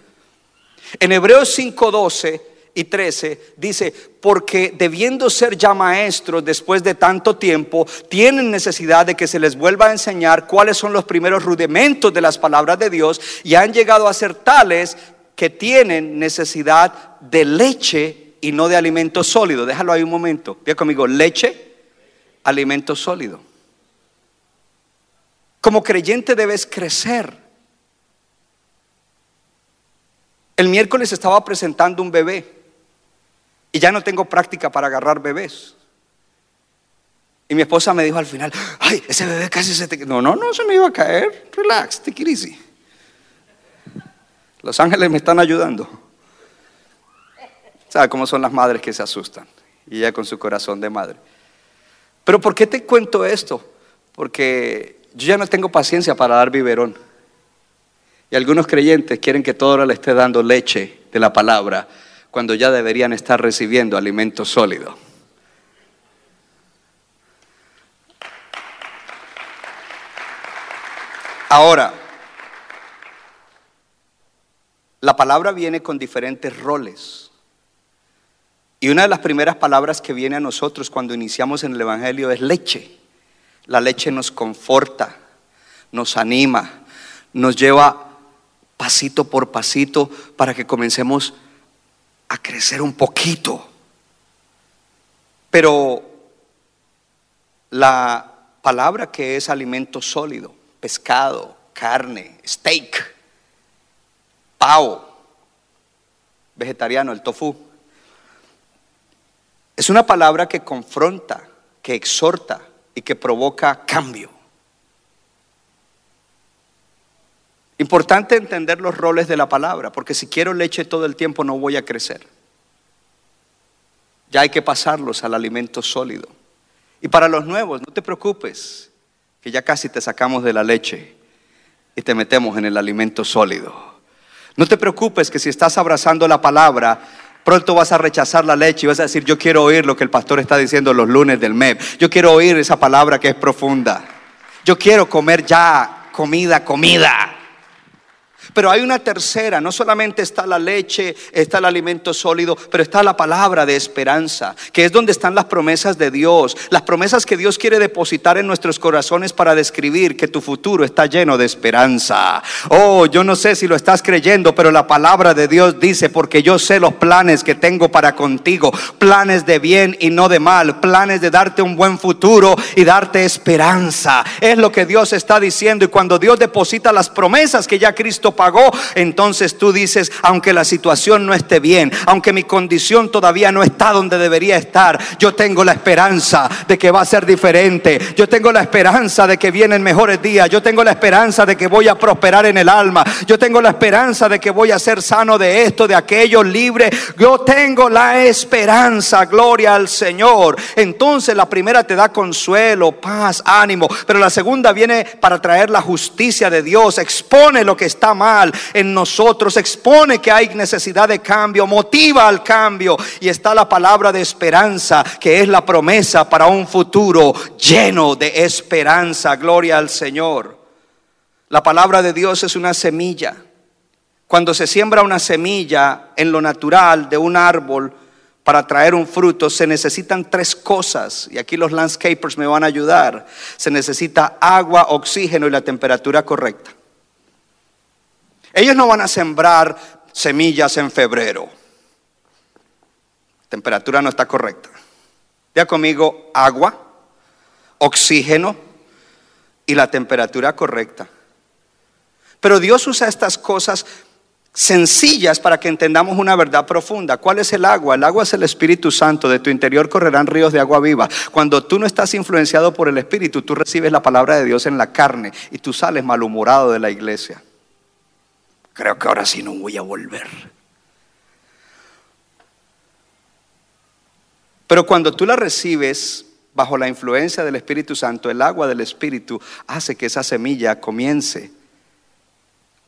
En Hebreos 5, 12 y 13 dice, porque debiendo ser ya maestros después de tanto tiempo, tienen necesidad de que se les vuelva a enseñar cuáles son los primeros rudimentos de las palabras de Dios y han llegado a ser tales que tienen necesidad de leche y no de alimento sólido. Déjalo ahí un momento. Vea conmigo, leche, alimento sólido. Como creyente debes crecer. El miércoles estaba presentando un bebé y ya no tengo práctica para agarrar bebés. Y mi esposa me dijo al final, ay, ese bebé casi se te... No, no, no se me iba a caer. Relax, te easy. Los ángeles me están ayudando. ¿Sabe cómo son las madres que se asustan? Y ella con su corazón de madre. Pero ¿por qué te cuento esto? Porque yo ya no tengo paciencia para dar biberón. Y algunos creyentes quieren que todo le esté dando leche de la palabra cuando ya deberían estar recibiendo alimento sólido. Ahora, la palabra viene con diferentes roles. Y una de las primeras palabras que viene a nosotros cuando iniciamos en el Evangelio es leche. La leche nos conforta, nos anima, nos lleva pasito por pasito para que comencemos a crecer un poquito. Pero la palabra que es alimento sólido, pescado, carne, steak, pavo, vegetariano, el tofu. Es una palabra que confronta, que exhorta y que provoca cambio. Importante entender los roles de la palabra, porque si quiero leche todo el tiempo no voy a crecer. Ya hay que pasarlos al alimento sólido. Y para los nuevos, no te preocupes, que ya casi te sacamos de la leche y te metemos en el alimento sólido. No te preocupes que si estás abrazando la palabra, pronto vas a rechazar la leche y vas a decir, yo quiero oír lo que el pastor está diciendo los lunes del MEP. Yo quiero oír esa palabra que es profunda. Yo quiero comer ya comida, comida. Pero hay una tercera, no solamente está la leche, está el alimento sólido, pero está la palabra de esperanza, que es donde están las promesas de Dios, las promesas que Dios quiere depositar en nuestros corazones para describir que tu futuro está lleno de esperanza. Oh, yo no sé si lo estás creyendo, pero la palabra de Dios dice, porque yo sé los planes que tengo para contigo, planes de bien y no de mal, planes de darte un buen futuro y darte esperanza. Es lo que Dios está diciendo y cuando Dios deposita las promesas que ya Cristo pagó, entonces tú dices, aunque la situación no esté bien, aunque mi condición todavía no está donde debería estar, yo tengo la esperanza de que va a ser diferente. Yo tengo la esperanza de que vienen mejores días. Yo tengo la esperanza de que voy a prosperar en el alma. Yo tengo la esperanza de que voy a ser sano de esto, de aquello, libre. Yo tengo la esperanza, gloria al Señor. Entonces la primera te da consuelo, paz, ánimo, pero la segunda viene para traer la justicia de Dios, expone lo que está mal en nosotros, expone que hay necesidad de cambio, motiva al cambio y está la palabra de esperanza, que es la promesa para un futuro lleno de esperanza. Gloria al Señor. La palabra de Dios es una semilla. Cuando se siembra una semilla en lo natural de un árbol, para traer un fruto se necesitan tres cosas, y aquí los landscapers me van a ayudar. Se necesita agua, oxígeno y la temperatura correcta. Ellos no van a sembrar semillas en febrero. Temperatura no está correcta. Ya conmigo agua, oxígeno y la temperatura correcta. Pero Dios usa estas cosas sencillas para que entendamos una verdad profunda. ¿Cuál es el agua? El agua es el Espíritu Santo. De tu interior correrán ríos de agua viva. Cuando tú no estás influenciado por el Espíritu, tú recibes la palabra de Dios en la carne y tú sales malhumorado de la iglesia. Creo que ahora sí no voy a volver. Pero cuando tú la recibes bajo la influencia del Espíritu Santo, el agua del Espíritu hace que esa semilla comience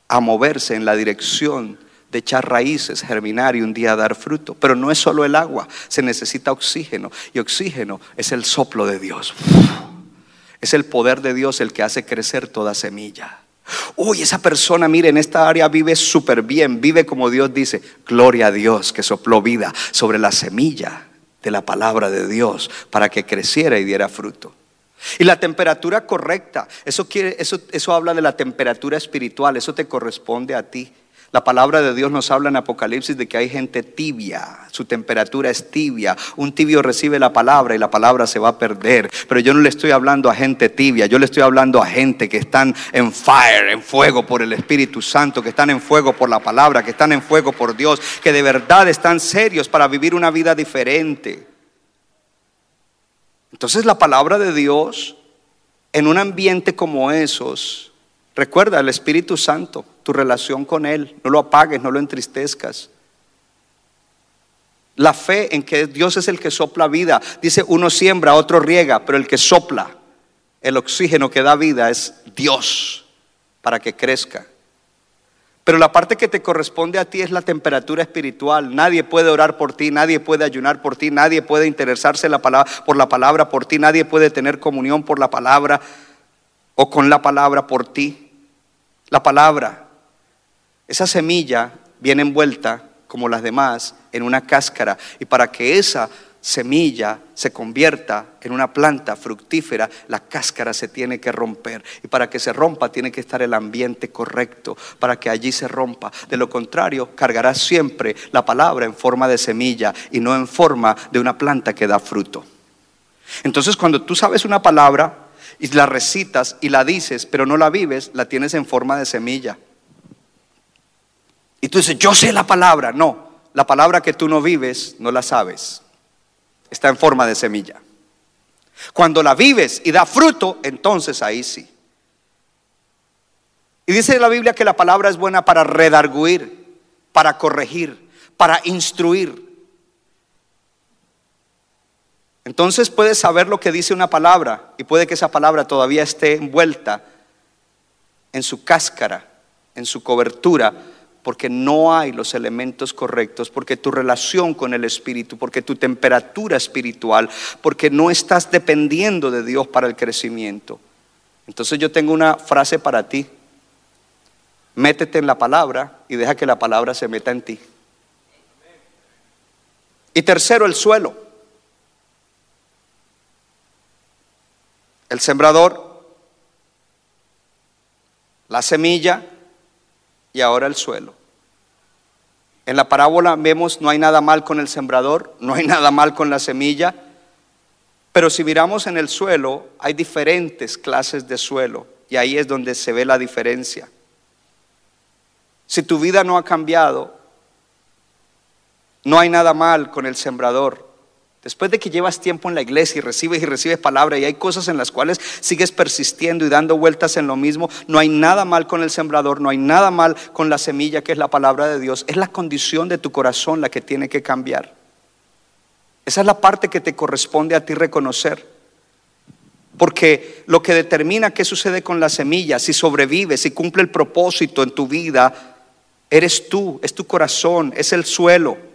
a moverse en la dirección de echar raíces, germinar y un día dar fruto. Pero no es solo el agua, se necesita oxígeno. Y oxígeno es el soplo de Dios. Es el poder de Dios el que hace crecer toda semilla. Uy, esa persona, mire, en esta área vive súper bien, vive como Dios dice. Gloria a Dios que sopló vida sobre la semilla de la palabra de Dios para que creciera y diera fruto. Y la temperatura correcta, eso, quiere, eso, eso habla de la temperatura espiritual, eso te corresponde a ti. La palabra de Dios nos habla en Apocalipsis de que hay gente tibia, su temperatura es tibia. Un tibio recibe la palabra y la palabra se va a perder. Pero yo no le estoy hablando a gente tibia, yo le estoy hablando a gente que están en fire, en fuego por el Espíritu Santo, que están en fuego por la palabra, que están en fuego por Dios, que de verdad están serios para vivir una vida diferente. Entonces la palabra de Dios en un ambiente como esos, recuerda el Espíritu Santo, tu relación con Él, no lo apagues, no lo entristezcas. La fe en que Dios es el que sopla vida. Dice, uno siembra, otro riega, pero el que sopla el oxígeno que da vida es Dios para que crezca. Pero la parte que te corresponde a ti es la temperatura espiritual. Nadie puede orar por ti, nadie puede ayunar por ti, nadie puede interesarse por la palabra por ti, nadie puede tener comunión por la palabra o con la palabra por ti. La palabra, esa semilla viene envuelta como las demás en una cáscara y para que esa semilla se convierta en una planta fructífera, la cáscara se tiene que romper. Y para que se rompa tiene que estar el ambiente correcto, para que allí se rompa. De lo contrario, cargará siempre la palabra en forma de semilla y no en forma de una planta que da fruto. Entonces cuando tú sabes una palabra y la recitas y la dices, pero no la vives, la tienes en forma de semilla. Y tú dices, yo sé la palabra. No, la palabra que tú no vives, no la sabes está en forma de semilla. Cuando la vives y da fruto, entonces ahí sí. Y dice la Biblia que la palabra es buena para redarguir, para corregir, para instruir. Entonces puedes saber lo que dice una palabra y puede que esa palabra todavía esté envuelta en su cáscara, en su cobertura, porque no hay los elementos correctos, porque tu relación con el Espíritu, porque tu temperatura espiritual, porque no estás dependiendo de Dios para el crecimiento. Entonces yo tengo una frase para ti. Métete en la palabra y deja que la palabra se meta en ti. Y tercero, el suelo. El sembrador, la semilla, y ahora el suelo. En la parábola vemos no hay nada mal con el sembrador, no hay nada mal con la semilla, pero si miramos en el suelo hay diferentes clases de suelo y ahí es donde se ve la diferencia. Si tu vida no ha cambiado, no hay nada mal con el sembrador, Después de que llevas tiempo en la iglesia y recibes y recibes palabra y hay cosas en las cuales sigues persistiendo y dando vueltas en lo mismo, no hay nada mal con el sembrador, no hay nada mal con la semilla que es la palabra de Dios. Es la condición de tu corazón la que tiene que cambiar. Esa es la parte que te corresponde a ti reconocer. Porque lo que determina qué sucede con la semilla, si sobrevive, si cumple el propósito en tu vida, eres tú, es tu corazón, es el suelo.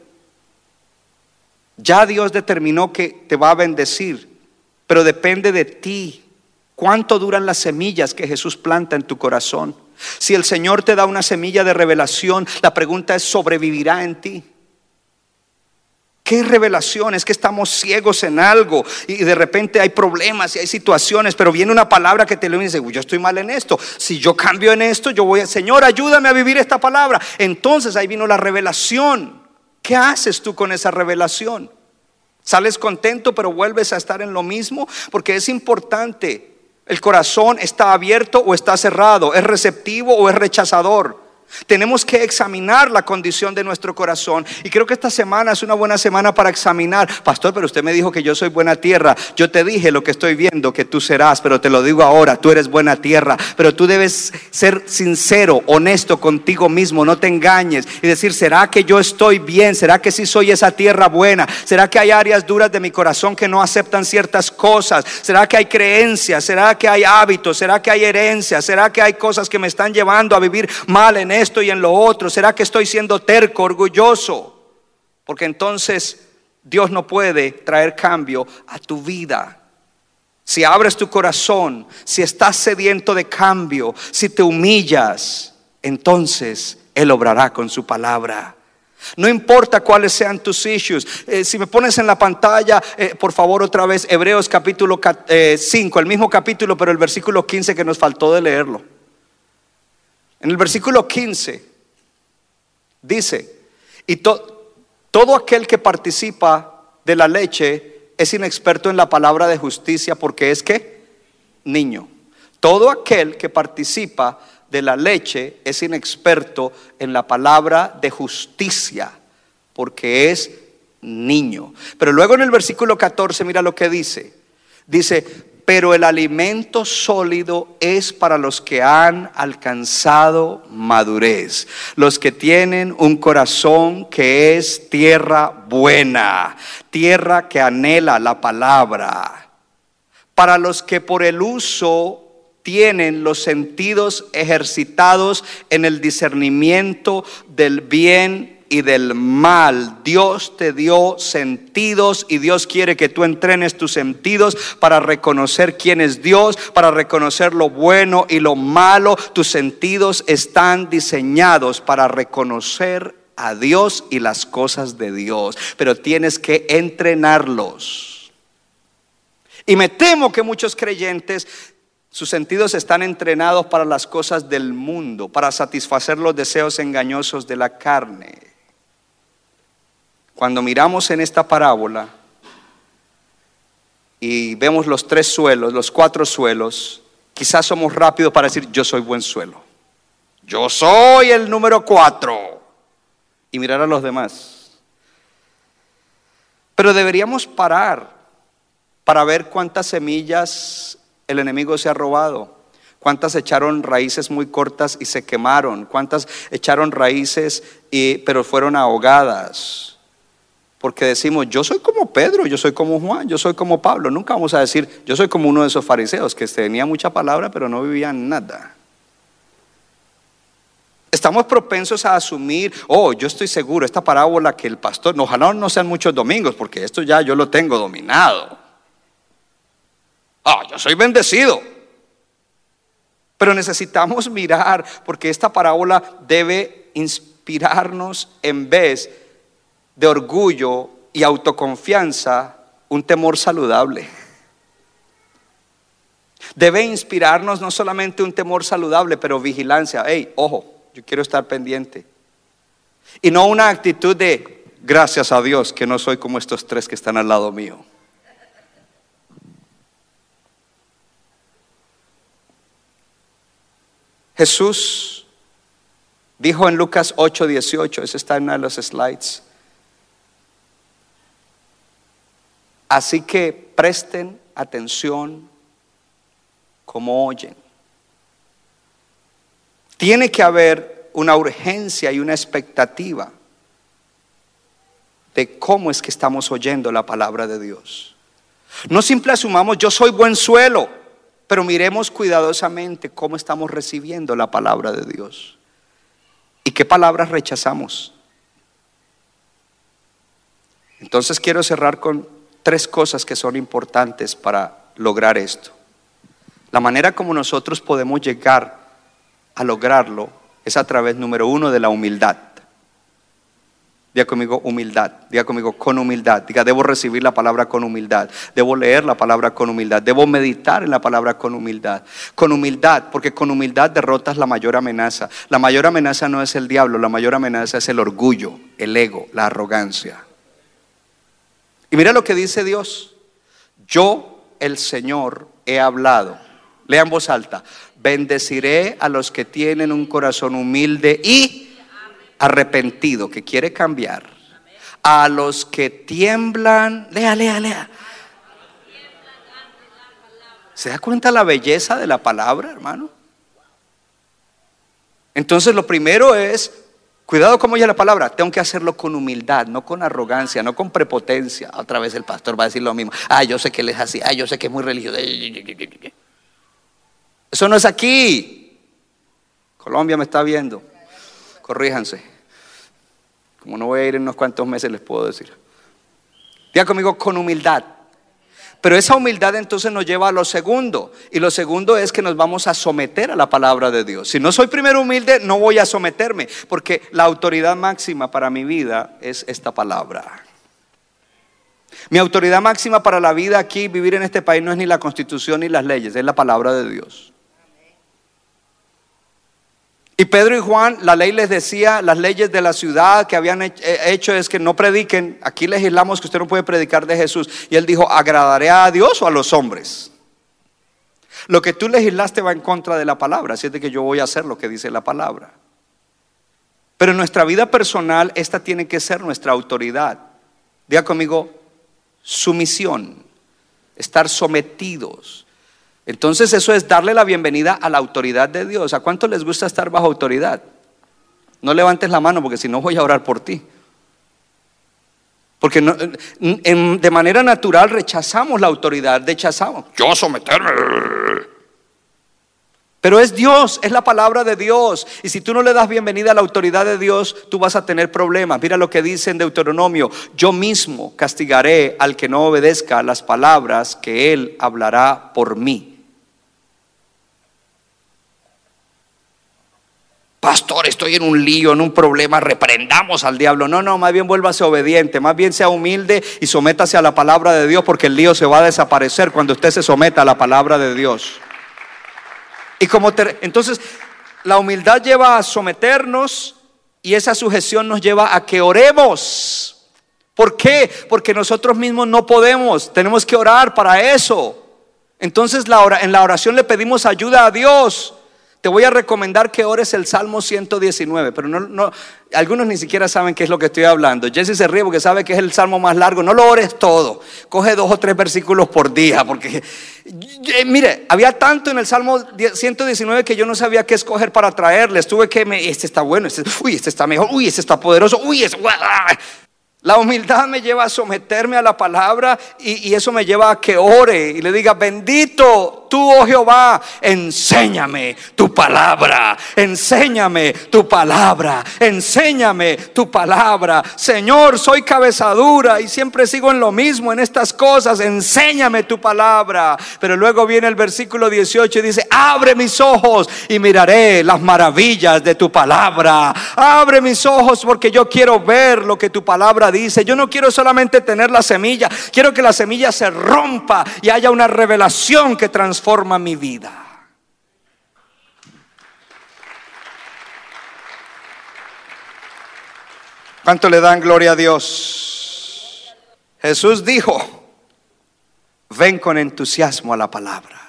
Ya Dios determinó que te va a bendecir, pero depende de ti. ¿Cuánto duran las semillas que Jesús planta en tu corazón? Si el Señor te da una semilla de revelación, la pregunta es, ¿sobrevivirá en ti? ¿Qué revelación? Es que estamos ciegos en algo y de repente hay problemas y hay situaciones, pero viene una palabra que te lo dice, yo estoy mal en esto. Si yo cambio en esto, yo voy a, Señor, ayúdame a vivir esta palabra. Entonces ahí vino la revelación. ¿Qué haces tú con esa revelación? ¿Sales contento pero vuelves a estar en lo mismo? Porque es importante El corazón está abierto o está cerrado, es receptivo o es rechazador. Tenemos que examinar la condición de nuestro corazón. Y creo que esta semana es una buena semana para examinar. Pastor, pero usted me dijo que yo soy buena tierra. Yo te dije lo que estoy viendo que tú serás, pero te lo digo ahora, tú eres buena tierra. Pero tú debes ser sincero, honesto contigo mismo, no te engañes. Y decir, ¿será que yo estoy bien? ¿Será que sí soy esa tierra buena? ¿Será que hay áreas duras de mi corazón que no aceptan ciertas cosas? ¿Será que hay creencias? ¿Será que hay hábitos? ¿Será que hay herencias? ¿Será que hay cosas que me están llevando a vivir mal en esto y en lo otro? ¿Será que estoy siendo terco, orgulloso? Porque entonces Dios no puede traer cambio a tu vida. Si abres tu corazón, si estás sediento de cambio, si te humillas, entonces Él obrará con su palabra. No importa cuáles sean tus issues. Eh, si me pones en la pantalla, eh, por favor, otra vez, Hebreos capítulo 5, el mismo capítulo, pero el versículo 15 que nos faltó de leerlo. En el versículo 15 dice, y todo aquel que participa de la leche es inexperto en la palabra de justicia porque es que niño. Todo aquel que participa de la leche es inexperto en la palabra de justicia porque es niño. Pero luego en el versículo 14 mira lo que dice. Dice, pero el alimento sólido es para los que han alcanzado madurez, los que tienen un corazón que es tierra buena, tierra que anhela la palabra, para los que por el uso tienen los sentidos ejercitados en el discernimiento del bien y del mal. Dios te dio sentidos y Dios quiere que tú entrenes tus sentidos para reconocer quién es Dios, para reconocer lo bueno y lo malo. Tus sentidos están diseñados para reconocer a Dios y las cosas de Dios, pero tienes que entrenarlos. Y me temo que muchos creyentes sus sentidos están entrenados para las cosas del mundo, para satisfacer los deseos engañosos de la carne. Cuando miramos en esta parábola y vemos los tres suelos, los cuatro suelos, quizás somos rápidos para decir, yo soy buen suelo. Yo soy el número cuatro. Y mirar a los demás. Pero deberíamos parar para ver cuántas semillas el enemigo se ha robado. Cuántas echaron raíces muy cortas y se quemaron. Cuántas echaron raíces y, pero fueron ahogadas. Porque decimos, yo soy como Pedro, yo soy como Juan, yo soy como Pablo. Nunca vamos a decir, yo soy como uno de esos fariseos que tenía mucha palabra pero no vivían nada. Estamos propensos a asumir, oh, yo estoy seguro, esta parábola que el pastor, ojalá no sean muchos domingos, porque esto ya yo lo tengo dominado. Ah, yo soy bendecido. Pero necesitamos mirar, porque esta parábola debe inspirarnos en vez de orgullo y autoconfianza un temor saludable. Debe inspirarnos no solamente un temor saludable, pero vigilancia. Hey, ojo, yo quiero estar pendiente. Y no una actitud de gracias a Dios que no soy como estos tres que están al lado mío. Jesús dijo en Lucas 8:18, ese está en una de los slides. Así que presten atención como oyen. Tiene que haber una urgencia y una expectativa de cómo es que estamos oyendo la palabra de Dios. No simple asumamos yo soy buen suelo, pero miremos cuidadosamente cómo estamos recibiendo la palabra de Dios y qué palabras rechazamos. Entonces quiero cerrar con tres cosas que son importantes para lograr esto. La manera como nosotros podemos llegar a lograrlo es a través, número uno, de la humildad. Diga conmigo humildad, diga conmigo con humildad, diga debo recibir la palabra con humildad, debo leer la palabra con humildad, debo meditar en la palabra con humildad. Con humildad, porque con humildad derrotas la mayor amenaza. La mayor amenaza no es el diablo, la mayor amenaza es el orgullo, el ego, la arrogancia. Y mira lo que dice Dios. Yo, el Señor, he hablado. Lea en voz alta. Bendeciré a los que tienen un corazón humilde y arrepentido, que quiere cambiar. A los que tiemblan, lea, lea, lea. ¿Se da cuenta la belleza de la palabra, hermano? Entonces lo primero es, cuidado como ya la palabra, tengo que hacerlo con humildad, no con arrogancia, no con prepotencia. Otra vez el pastor va a decir lo mismo. Ah, yo sé que él es así, ah, yo sé que es muy religioso. Eso no es aquí. Colombia me está viendo. Corríjanse. Como no voy a ir en unos cuantos meses, les puedo decir. Diga conmigo con humildad. Pero esa humildad entonces nos lleva a lo segundo. Y lo segundo es que nos vamos a someter a la palabra de Dios. Si no soy primero humilde, no voy a someterme. Porque la autoridad máxima para mi vida es esta palabra. Mi autoridad máxima para la vida aquí, vivir en este país, no es ni la constitución ni las leyes, es la palabra de Dios. Y Pedro y Juan, la ley les decía, las leyes de la ciudad que habían eh, hecho es que no prediquen, aquí legislamos que usted no puede predicar de Jesús. Y él dijo, ¿agradaré a Dios o a los hombres? Lo que tú legislaste va en contra de la palabra, así es que yo voy a hacer lo que dice la palabra. Pero en nuestra vida personal, esta tiene que ser nuestra autoridad. Diga conmigo, sumisión, estar sometidos. Entonces eso es darle la bienvenida a la autoridad de Dios. ¿A cuánto les gusta estar bajo autoridad? No levantes la mano porque si no voy a orar por ti. Porque de manera natural rechazamos la autoridad, rechazamos. Yo someterme. Pero es Dios, es la palabra de Dios. Y si tú no le das bienvenida a la autoridad de Dios, tú vas a tener problemas. Mira lo que dice en Deuteronomio. Yo mismo castigaré al que no obedezca las palabras que él hablará por mí. Pastor, estoy en un lío, en un problema, reprendamos al diablo. No, no, más bien vuélvase obediente, más bien sea humilde y sométase a la palabra de Dios porque el lío se va a desaparecer cuando usted se someta a la palabra de Dios. Y como entonces la humildad lleva a someternos y esa sujeción nos lleva a que oremos. ¿Por qué? Porque nosotros mismos no podemos, tenemos que orar para eso. Entonces en la oración le pedimos ayuda a Dios. Te voy a recomendar que ores el Salmo 119, pero no, no, algunos ni siquiera saben qué es lo que estoy hablando. Jesse se ríe porque sabe que es el Salmo más largo. No lo ores todo. Coge dos o tres versículos por día, porque eh, mire, había tanto en el Salmo 119 que yo no sabía qué escoger para traerles. Tuve que, me, este está bueno, este, uy, este está mejor, uy, este está poderoso, uy, este, la humildad me lleva a someterme a la palabra y, eso me lleva a que ore y le diga, bendito tú, oh Jehová, enséñame tu palabra, enséñame tu palabra, enséñame tu palabra. Señor, soy cabezadura y siempre sigo en lo mismo en estas cosas, enséñame tu palabra. Pero luego viene el versículo 18 y dice, abre mis ojos y miraré las maravillas de tu palabra. Abre mis ojos porque yo quiero ver lo que tu palabra dice. Yo no quiero solamente tener la semilla, quiero que la semilla se rompa y haya una revelación que transforma mi vida. ¿Cuánto le dan gloria a Dios? Jesús dijo, ven con entusiasmo a la palabra.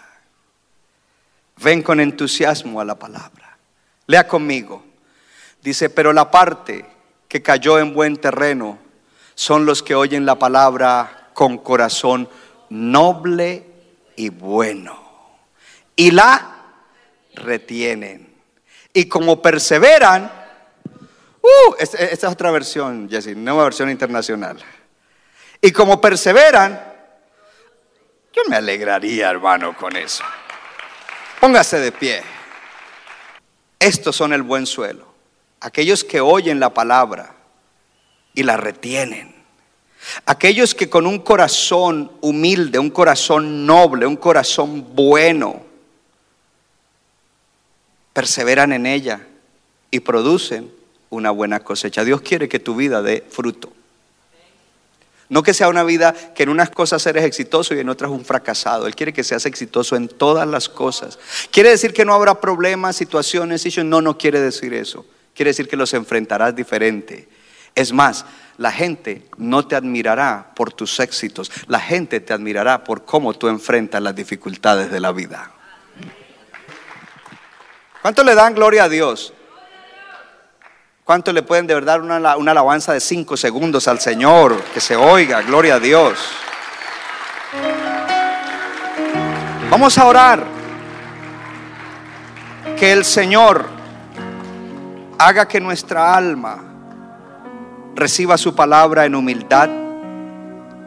Ven con entusiasmo a la palabra. Lea conmigo. Dice, pero la parte que cayó en buen terreno son los que oyen la palabra con corazón noble y bueno. Y la retienen. Y como perseveran, uh, esta, es otra versión, Jesse, nueva versión internacional. Y como perseveran, yo me alegraría, hermano, con eso. Póngase de pie. Estos son el buen suelo. Aquellos que oyen la palabra y la retienen. Aquellos que con un corazón humilde, un corazón noble, un corazón bueno, perseveran en ella y producen una buena cosecha. Dios quiere que tu vida dé fruto. No que sea una vida que en unas cosas eres exitoso y en otras un fracasado. Él quiere que seas exitoso en todas las cosas. ¿Quiere decir que no habrá problemas, situaciones? No, no quiere decir eso. Quiere decir que los enfrentarás diferente. Es más, la gente no te admirará por tus éxitos, la gente te admirará por cómo tú enfrentas las dificultades de la vida. ¿Cuánto le dan gloria a Dios? ¿Cuánto le pueden de verdad una, una alabanza de cinco segundos al Señor? Que se oiga, gloria a Dios. Vamos a orar. Que el Señor haga que nuestra alma reciba su palabra en humildad,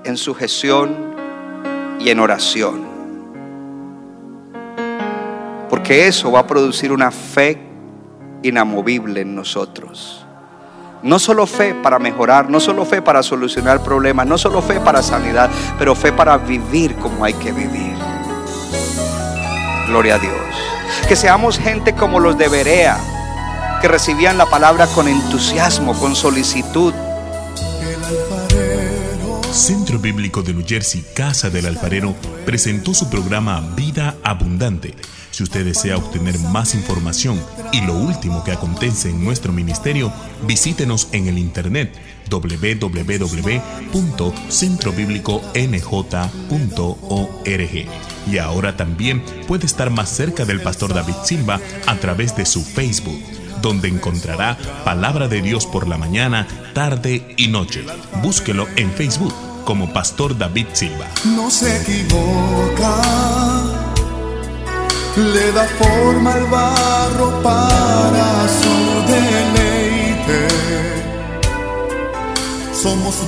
en sujeción y en oración. Porque eso va a producir una fe inamovible en nosotros. No solo fe para mejorar, no solo fe para solucionar problemas, no solo fe para sanidad, pero fe para vivir como hay que vivir. Gloria a Dios. Que seamos gente como los de Berea, que recibían la palabra con entusiasmo, con solicitud. Centro Bíblico de New Jersey, Casa del Alfarero, presentó su programa Vida Abundante si usted desea obtener más información y lo último que acontece en nuestro ministerio, visítenos en el internet www.centrobibliconj.org. Y ahora también puede estar más cerca del pastor David Silva a través de su Facebook donde encontrará palabra de Dios por la mañana, tarde y noche. Búsquelo en Facebook como Pastor David Silva. No se equivoca le da forma al barro para su deleite. Somos